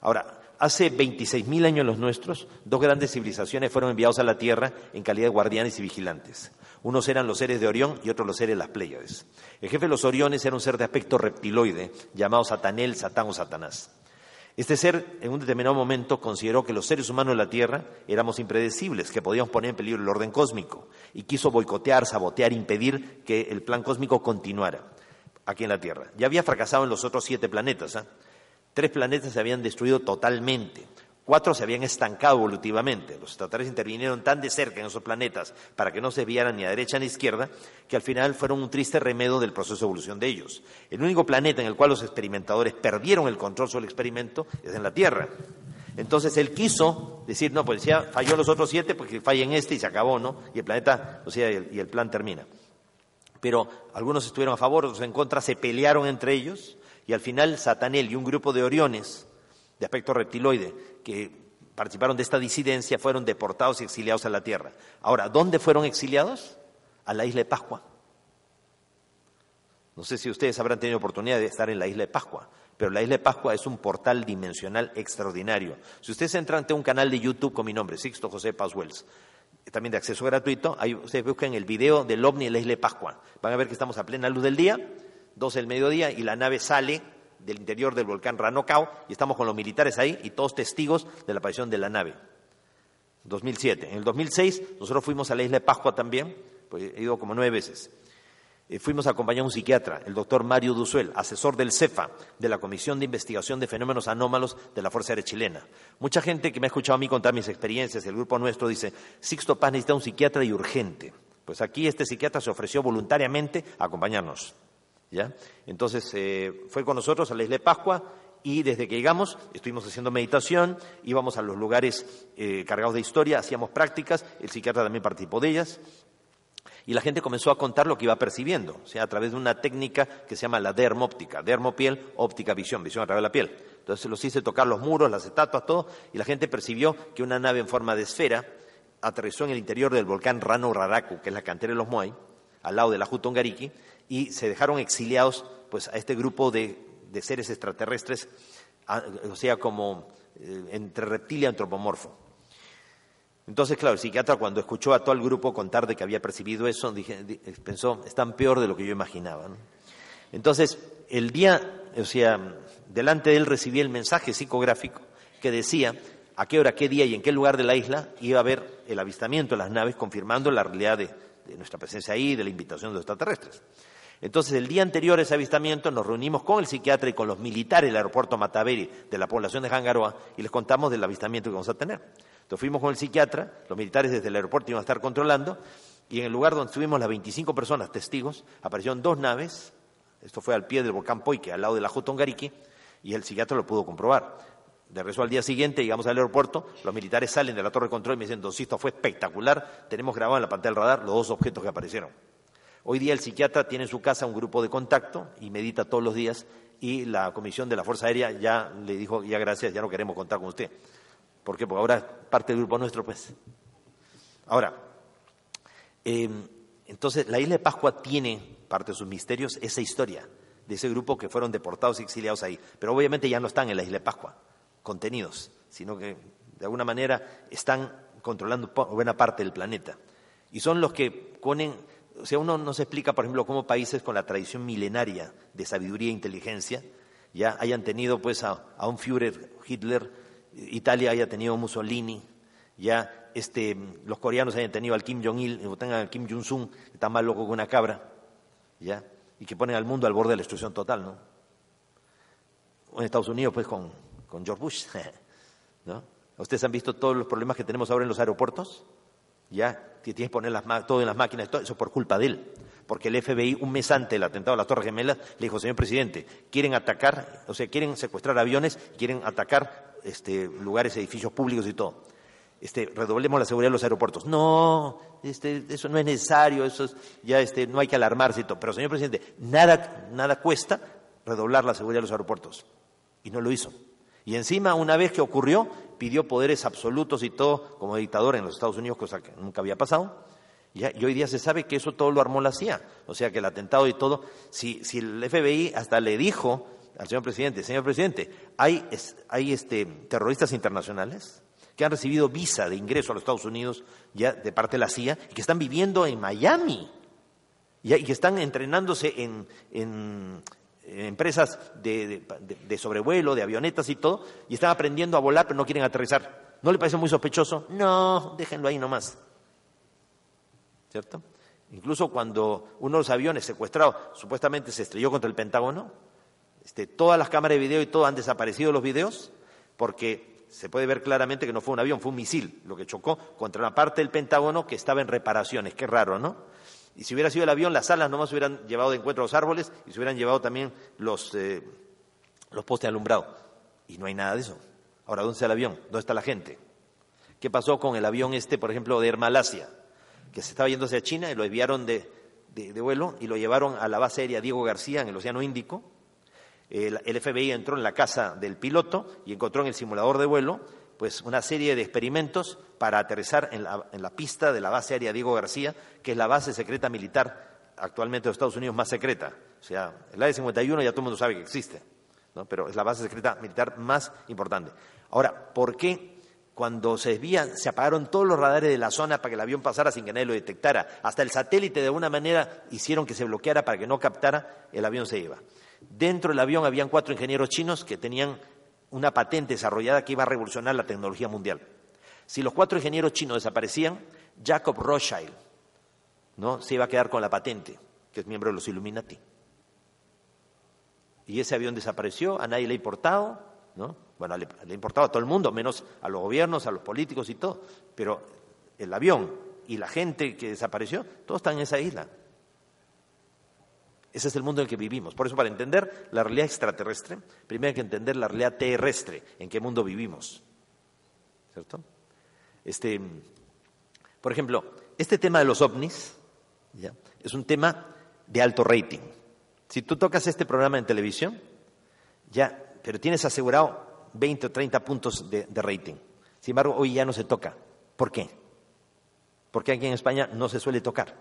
Speaker 2: Ahora, hace 26.000 años los nuestros, dos grandes civilizaciones fueron enviados a la Tierra en calidad de guardianes y vigilantes. Unos eran los seres de Orión y otros los seres de las Pléyades. El jefe de los Oriones era un ser de aspecto reptiloide llamado Satanel, Satán o Satanás. Este ser, en un determinado momento, consideró que los seres humanos de la Tierra éramos impredecibles, que podíamos poner en peligro el orden cósmico, y quiso boicotear, sabotear, impedir que el plan cósmico continuara aquí en la Tierra. Ya había fracasado en los otros siete planetas. ¿eh? Tres planetas se habían destruido totalmente. Cuatro se habían estancado evolutivamente. Los extraterrestres intervinieron tan de cerca en esos planetas para que no se vieran ni a derecha ni a izquierda, que al final fueron un triste remedio del proceso de evolución de ellos. El único planeta en el cual los experimentadores perdieron el control sobre el experimento es en la Tierra. Entonces él quiso decir, no, pues ya falló los otros siete, porque fallen este y se acabó, ¿no? Y el planeta, o sea, y el plan termina. Pero algunos estuvieron a favor, otros en contra, se pelearon entre ellos y al final Satanel y un grupo de Oriones de aspecto reptiloide que participaron de esta disidencia fueron deportados y exiliados a la tierra. Ahora, ¿dónde fueron exiliados? A la isla de Pascua. No sé si ustedes habrán tenido oportunidad de estar en la isla de Pascua, pero la isla de Pascua es un portal dimensional extraordinario. Si ustedes entran ante un canal de YouTube con mi nombre, Sixto José Paz Wells, también de acceso gratuito, ahí ustedes buscan el video del ovni en la isla de Pascua. Van a ver que estamos a plena luz del día, 12 del mediodía, y la nave sale del interior del volcán Ranocao, y estamos con los militares ahí y todos testigos de la aparición de la nave. 2007. En el 2006 nosotros fuimos a la isla de Pascua también, pues he ido como nueve veces. Eh, fuimos a acompañar a un psiquiatra, el doctor Mario Duzuel, asesor del CEFA, de la Comisión de Investigación de Fenómenos Anómalos de la Fuerza Aérea Chilena. Mucha gente que me ha escuchado a mí contar mis experiencias, el grupo nuestro dice, Sixto Paz necesita un psiquiatra y urgente. Pues aquí este psiquiatra se ofreció voluntariamente a acompañarnos. ¿Ya? Entonces eh, fue con nosotros a la isla de Pascua y desde que llegamos estuvimos haciendo meditación, íbamos a los lugares eh, cargados de historia, hacíamos prácticas, el psiquiatra también participó de ellas y la gente comenzó a contar lo que iba percibiendo, o sea, a través de una técnica que se llama la dermóptica, dermopiel, óptica, visión, visión a través de la piel. Entonces los hice tocar los muros, las estatuas, todo, y la gente percibió que una nave en forma de esfera aterrizó en el interior del volcán Rano Raraku, que es la cantera de los Moai, al lado de la Jutongariki, y se dejaron exiliados pues, a este grupo de, seres extraterrestres, o sea, como eh, entre reptil y antropomorfo. Entonces, claro, el psiquiatra cuando escuchó a todo el grupo contar de que había percibido eso, pensó, es tan peor de lo que yo imaginaba. Entonces, el día, o sea, delante de él recibí el mensaje psicográfico que decía a qué hora, qué día y en qué lugar de la isla iba a haber el avistamiento de las naves, confirmando la realidad de, de nuestra presencia ahí, de la invitación de los extraterrestres. Entonces, el día anterior a ese avistamiento nos reunimos con el psiquiatra y con los militares del aeropuerto Mataveri de la población de Jangaroa y les contamos del avistamiento que vamos a tener. Entonces fuimos con el psiquiatra, los militares desde el aeropuerto iban a estar controlando, y en el lugar donde estuvimos las 25 personas testigos, aparecieron dos naves, esto fue al pie del volcán Poike, al lado de la Jotongariki, y el psiquiatra lo pudo comprobar. De regreso al día siguiente, llegamos al aeropuerto, los militares salen de la torre de control y me dicen, Don esto fue espectacular, tenemos grabado en la pantalla del radar los dos objetos que aparecieron. Hoy día el psiquiatra tiene en su casa un grupo de contacto y medita todos los días y la comisión de la Fuerza Aérea ya le dijo, ya gracias, ya no queremos contar con usted. ¿Por qué? Porque ahora parte del grupo nuestro, pues. Ahora, em, entonces la isla de Pascua tiene parte de sus misterios esa historia de ese grupo que fueron deportados y exiliados ahí. Pero obviamente ya no están en la isla de Pascua, contenidos, sino que de alguna manera están controlando buena parte del planeta. Y son los que ponen, o sea, uno no se explica, por ejemplo, cómo países con la tradición milenaria de sabiduría e inteligencia ya hayan tenido pues a, a un Führer, Hitler, Italia haya tenido Mussolini, ya este, los coreanos hayan tenido al Kim Jong-il, o tengan al Kim Jong-un, que está más loco que una cabra, ya, y que ponen al mundo al borde de la destrucción total, ¿no? en Estados Unidos, pues, con, con George Bush, ¿no? ¿Ustedes han visto todos los problemas que tenemos ahora en los aeropuertos? Ya, que tienes que poner las, todo en las máquinas, todo eso por culpa de él. Porque el FBI, un mes antes del atentado a las Torres Gemelas, le dijo, señor presidente, quieren atacar, o sea, quieren secuestrar aviones, quieren atacar este, lugares, edificios públicos y todo. Este, redoblemos la seguridad de los aeropuertos. No, este, eso no es necesario, eso ya este, no hay que alarmarse y todo. Pero, señor presidente, nada, nada cuesta redoblar la seguridad de los aeropuertos. Y no lo hizo. Y encima, una vez que ocurrió, pidió poderes absolutos y todo como dictador en los Estados Unidos, cosa que nunca había pasado. y hoy día se sabe que eso todo lo armó la CIA. O sea, que el atentado y todo, si, si el FBI hasta le dijo al señor presidente, señor presidente, hay, hay este, terroristas internacionales que han recibido visa de ingreso a los Estados Unidos ya de parte de la CIA y que están viviendo en Miami y que están entrenándose en, empresas de, sobrevuelo, de avionetas y todo, y están aprendiendo a volar pero no quieren aterrizar. ¿No le parece muy sospechoso? No, déjenlo ahí nomás. ¿Cierto? Incluso cuando uno de los aviones secuestrados supuestamente se estrelló contra el Pentágono, este, todas las cámaras de video y todo han desaparecido los videos porque se puede ver claramente que no fue un avión, fue un misil lo que chocó contra una parte del Pentágono que estaba en reparaciones. Qué raro, ¿no? Y si hubiera sido el avión, las alas nomás hubieran llevado de encuentro a los árboles y se hubieran llevado también los, eh, los postes alumbrados. Y no hay nada de eso. Ahora, ¿dónde está el avión? ¿Dónde está la gente? ¿Qué pasó con el avión este, por ejemplo, de Air Malasia, que se estaba yendo hacia China y lo enviaron de, de vuelo y lo llevaron a la base aérea Diego García en el Océano Índico? el, FBI entró en la casa del piloto y encontró en el simulador de vuelo pues una serie de experimentos para aterrizar en la, pista de la base aérea Diego García, que es la base secreta militar actualmente de los Estados Unidos más secreta. O sea, el Área 51 ya todo el mundo sabe que existe. ¿no? pero es la base secreta militar más importante. Ahora, ¿por qué cuando se desvían se apagaron todos los radares de la zona para que el avión pasara sin que nadie lo detectara? Hasta el satélite de alguna manera hicieron que se bloqueara para que no captara, el avión se iba. Dentro del avión habían cuatro ingenieros chinos que tenían una patente desarrollada que iba a revolucionar la tecnología mundial. Si los cuatro ingenieros chinos desaparecían, Jacob Rothschild ¿no? se iba a quedar con la patente, que es miembro de los Illuminati. Y ese avión desapareció, a nadie le ha importado, ¿no? Bueno, le, le ha importado a todo el mundo, menos a los gobiernos, a los políticos y todo. Pero el avión y la gente que desapareció, todos están en esa isla. Ese es el mundo en el que vivimos. Por eso, para entender la realidad extraterrestre, primero hay que entender la realidad terrestre, en qué mundo vivimos. ¿Cierto? Este, por ejemplo, este tema de los ovnis ¿ya? es un tema de alto rating. Si tú tocas este programa en televisión, ya, pero tienes asegurado 20 o 30 puntos de, de rating. Sin embargo, hoy ya no se toca. ¿Por qué? Porque aquí en España no se suele tocar.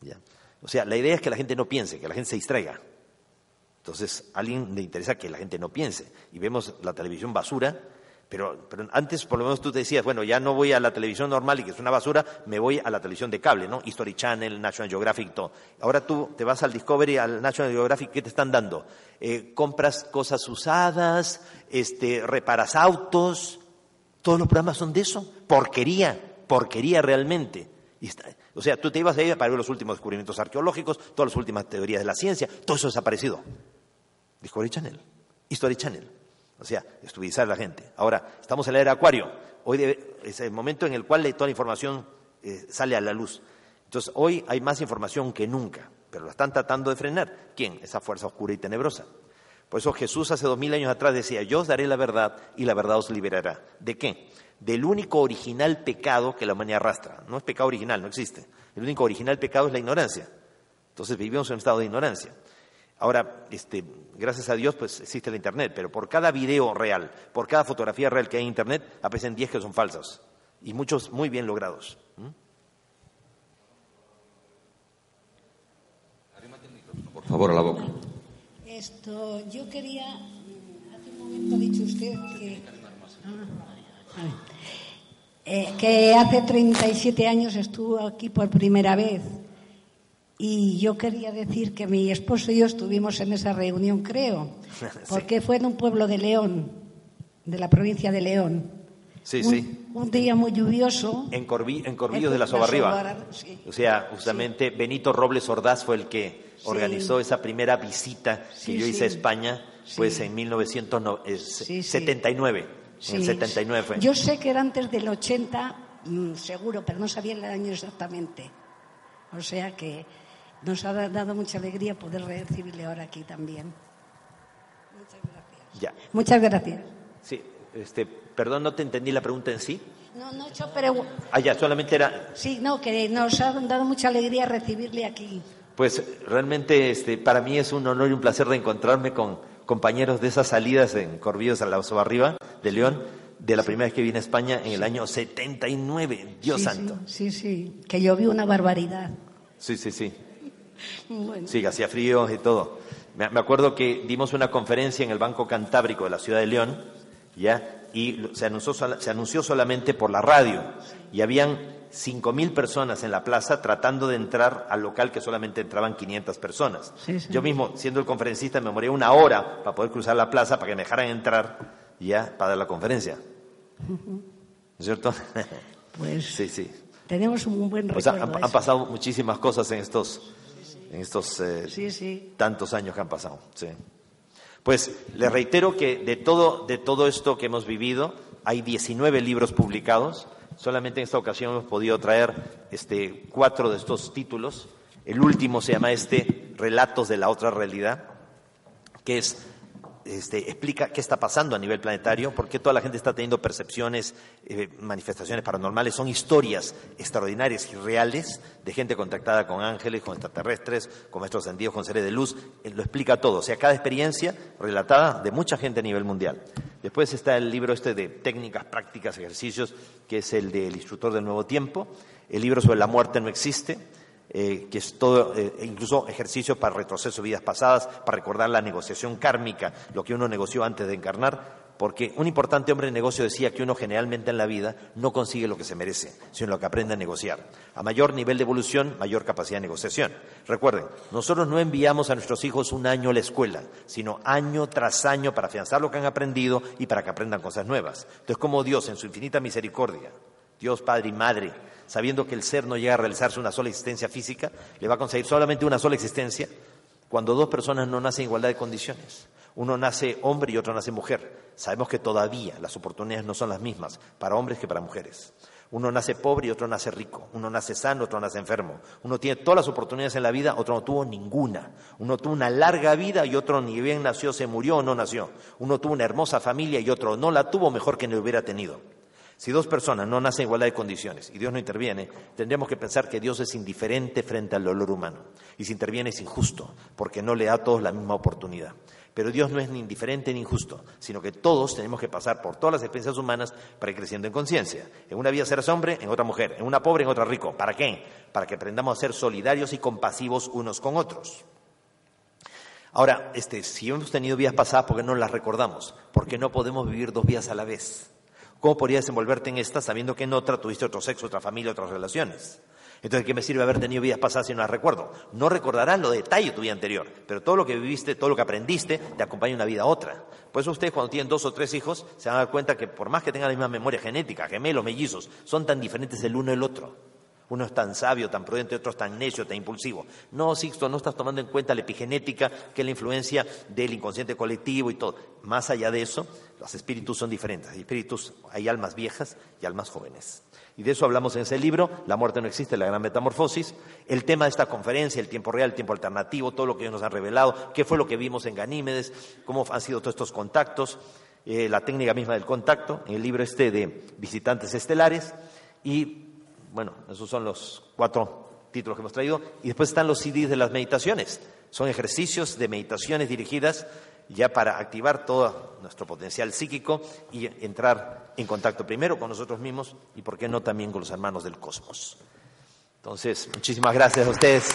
Speaker 2: ¿Ya? O sea, la idea es que la gente no piense, que la gente se distraiga. Entonces, a alguien le interesa que la gente no piense. Y vemos la televisión basura, pero, pero, antes por lo menos tú te decías, bueno, ya no voy a la televisión normal y que es una basura, me voy a la televisión de cable, ¿no? History Channel, National Geographic, todo. Ahora tú te vas al Discovery, al National Geographic, ¿qué te están dando? Eh, compras cosas usadas, este, reparas autos, todos los programas son de eso. Porquería, porquería realmente. O sea, tú te ibas ahí para ver los últimos descubrimientos arqueológicos, todas las últimas teorías de la ciencia, todo eso desaparecido. Discovery Channel, History Channel. O sea, estudizar a la gente. Ahora, estamos en la era acuario. Hoy es el momento en el cual toda la información eh, sale a la luz. Entonces, hoy hay más información que nunca, pero la están tratando de frenar. ¿Quién? Esa fuerza oscura y tenebrosa. Por eso Jesús hace dos mil años atrás decía, yo os daré la verdad y la verdad os liberará. ¿De qué? Del único original pecado que la humanidad arrastra. No es pecado original, no existe. El único original pecado es la ignorancia. Entonces vivimos en un estado de ignorancia. Ahora, este, gracias a Dios, pues existe la Internet, pero por cada video real, por cada fotografía real que hay en Internet, aparecen 10 que son falsos y muchos muy bien logrados. ¿Mm?
Speaker 6: Por favor, a la boca.
Speaker 7: Esto, yo quería, hace un momento ha dicho usted que, ah, eh, que hace 37 años estuvo aquí por primera vez. Y yo quería decir que mi esposo y yo estuvimos en esa reunión, creo, porque fue en un pueblo de León, de la provincia de León.
Speaker 2: Sí,
Speaker 7: un,
Speaker 2: sí.
Speaker 7: Un día muy lluvioso.
Speaker 2: En, Corvi, en Corvillos de la Sobarriba.
Speaker 7: Sí.
Speaker 2: O sea, justamente sí. Benito Robles Ordaz fue el que organizó esa primera visita que yo hice a España, pues en 1979.
Speaker 7: Sí.
Speaker 2: En el 79 fue.
Speaker 7: Yo sé que era antes del 80, mm, seguro, pero no sabía el año exactamente. O sea que nos ha da- dado mucha alegría poder recibirle ahora aquí también. Muchas gracias.
Speaker 2: Ya.
Speaker 7: Muchas gracias.
Speaker 2: Sí, este, perdón, no te entendí la pregunta en sí.
Speaker 7: No, no hecho, pero
Speaker 2: Ah, ya, solamente era,
Speaker 7: sí, no, que nos ha dado mucha alegría recibirle aquí.
Speaker 2: pues realmente este, para mí es un honor y un placer de encontrarme con compañeros de esas salidas en Corvillos a la Sobarriba de León, de la primera vez que vine a España en el año 79, Dios
Speaker 7: sí,
Speaker 2: santo.
Speaker 7: Sí, sí, sí, que llovió una barbaridad.
Speaker 2: Sí, sí, sí.
Speaker 7: Bueno,
Speaker 2: Sí, hacía frío y todo. Me acuerdo que dimos una conferencia en el Banco Cantábrico de la ciudad de León, ¿ya? Y se anunció, se anunció solamente por la radio. Y habían 5.000 personas en la plaza tratando de entrar al local que solamente entraban 500 personas.
Speaker 7: Sí, sí.
Speaker 2: Yo mismo, siendo el conferencista, me demoré una hora para poder cruzar la plaza para que me dejaran entrar, ¿ya? Para la conferencia. ¿No es cierto?
Speaker 7: pues
Speaker 2: sí, sí.
Speaker 7: tenemos un buen
Speaker 2: O sea,
Speaker 7: recuerdo.
Speaker 2: han,
Speaker 7: de
Speaker 2: han pasado muchísimas cosas en estos, en estos eh,
Speaker 7: Sí, sí.
Speaker 2: tantos años que han pasado. Sí. Pues le reitero que de todo, de todo esto que hemos vivido, hay 19 libros publicados. Solamente en esta ocasión hemos podido traer este, cuatro de estos títulos. El último se llama este Relatos de la otra realidad, que es este, explica qué está pasando a nivel planetario, por qué toda la gente está teniendo percepciones, eh, manifestaciones paranormales. Son historias extraordinarias y reales de gente contactada con ángeles, con extraterrestres, con maestros ascendidos, con seres de luz. Eh, lo explica todo. O sea, cada experiencia relatada de mucha gente a nivel mundial. Después está el libro este de técnicas, prácticas, ejercicios, que es el del instructor del nuevo tiempo. El libro sobre la muerte no existe. Eh, que es todo, eh, incluso ejercicio para retroceso vidas pasadas, para recordar la negociación kármica, lo que uno negoció antes de encarnar, porque un importante hombre de negocio decía que uno generalmente en la vida no consigue lo que se merece, sino lo que aprende a negociar. A mayor nivel de evolución, mayor capacidad de negociación. Recuerden, nosotros no enviamos a nuestros hijos un año a la escuela, sino año tras año para afianzar lo que han aprendido y para que aprendan cosas nuevas. Entonces, como Dios, en su infinita misericordia, Dios Padre y Madre, sabiendo que el ser no llega a realizarse una sola existencia física, le va a conseguir solamente una sola existencia cuando dos personas no nacen en igualdad de condiciones. Uno nace hombre y otro nace mujer. Sabemos que todavía las oportunidades no son las mismas para hombres que para mujeres. Uno nace pobre y otro nace rico. Uno nace sano, otro nace enfermo. Uno tiene todas las oportunidades en la vida, otro no tuvo ninguna. Uno tuvo una larga vida y otro ni bien nació, se murió o no nació. Uno tuvo una hermosa familia y otro no la tuvo mejor que no hubiera tenido. Si dos personas no nacen en igualdad de condiciones y Dios no interviene, tendríamos que pensar que Dios es indiferente frente al dolor humano. Y si interviene es injusto, porque no le da a todos la misma oportunidad. Pero Dios no es ni indiferente ni injusto, sino que todos tenemos que pasar por todas las experiencias humanas para ir creciendo en conciencia. En una vida serás hombre, en otra mujer, en una pobre, en otra rico. ¿Para qué? Para que aprendamos a ser solidarios y compasivos unos con otros. Ahora, este, si hemos tenido vidas pasadas, ¿por qué no las recordamos? Porque no podemos vivir dos vidas a la vez. ¿Cómo podrías desenvolverte en esta sabiendo que en otra tuviste otro sexo, otra familia, otras relaciones? Entonces, ¿qué me sirve haber tenido vidas pasadas si no las recuerdo? No recordarás los detalles de tu vida anterior, pero todo lo que viviste, todo lo que aprendiste, te acompaña una vida a otra. Por eso ustedes cuando tienen dos o tres hijos se van a dar cuenta que por más que tengan la misma memoria genética, gemelos, mellizos, son tan diferentes el uno del otro. Uno es tan sabio, tan prudente, otro es tan necio, tan impulsivo. No, Sixto, no estás tomando en cuenta la epigenética, que es la influencia del inconsciente colectivo y todo. Más allá de eso, los espíritus son diferentes. Hay espíritus, hay almas viejas y almas jóvenes. Y de eso hablamos en ese libro, La muerte no existe, la gran metamorfosis. El tema de esta conferencia, el tiempo real, el tiempo alternativo, todo lo que ellos nos han revelado, qué fue lo que vimos en Ganímedes, cómo han sido todos estos contactos, eh, la técnica misma del contacto, en el libro este de Visitantes Estelares. Y bueno, esos son los cuatro títulos que hemos traído. Y después están los CDs de las meditaciones. Son ejercicios de meditaciones dirigidas ya para activar todo nuestro potencial psíquico y entrar en contacto primero con nosotros mismos y, por qué no, también con los hermanos del cosmos. Entonces, muchísimas gracias a ustedes.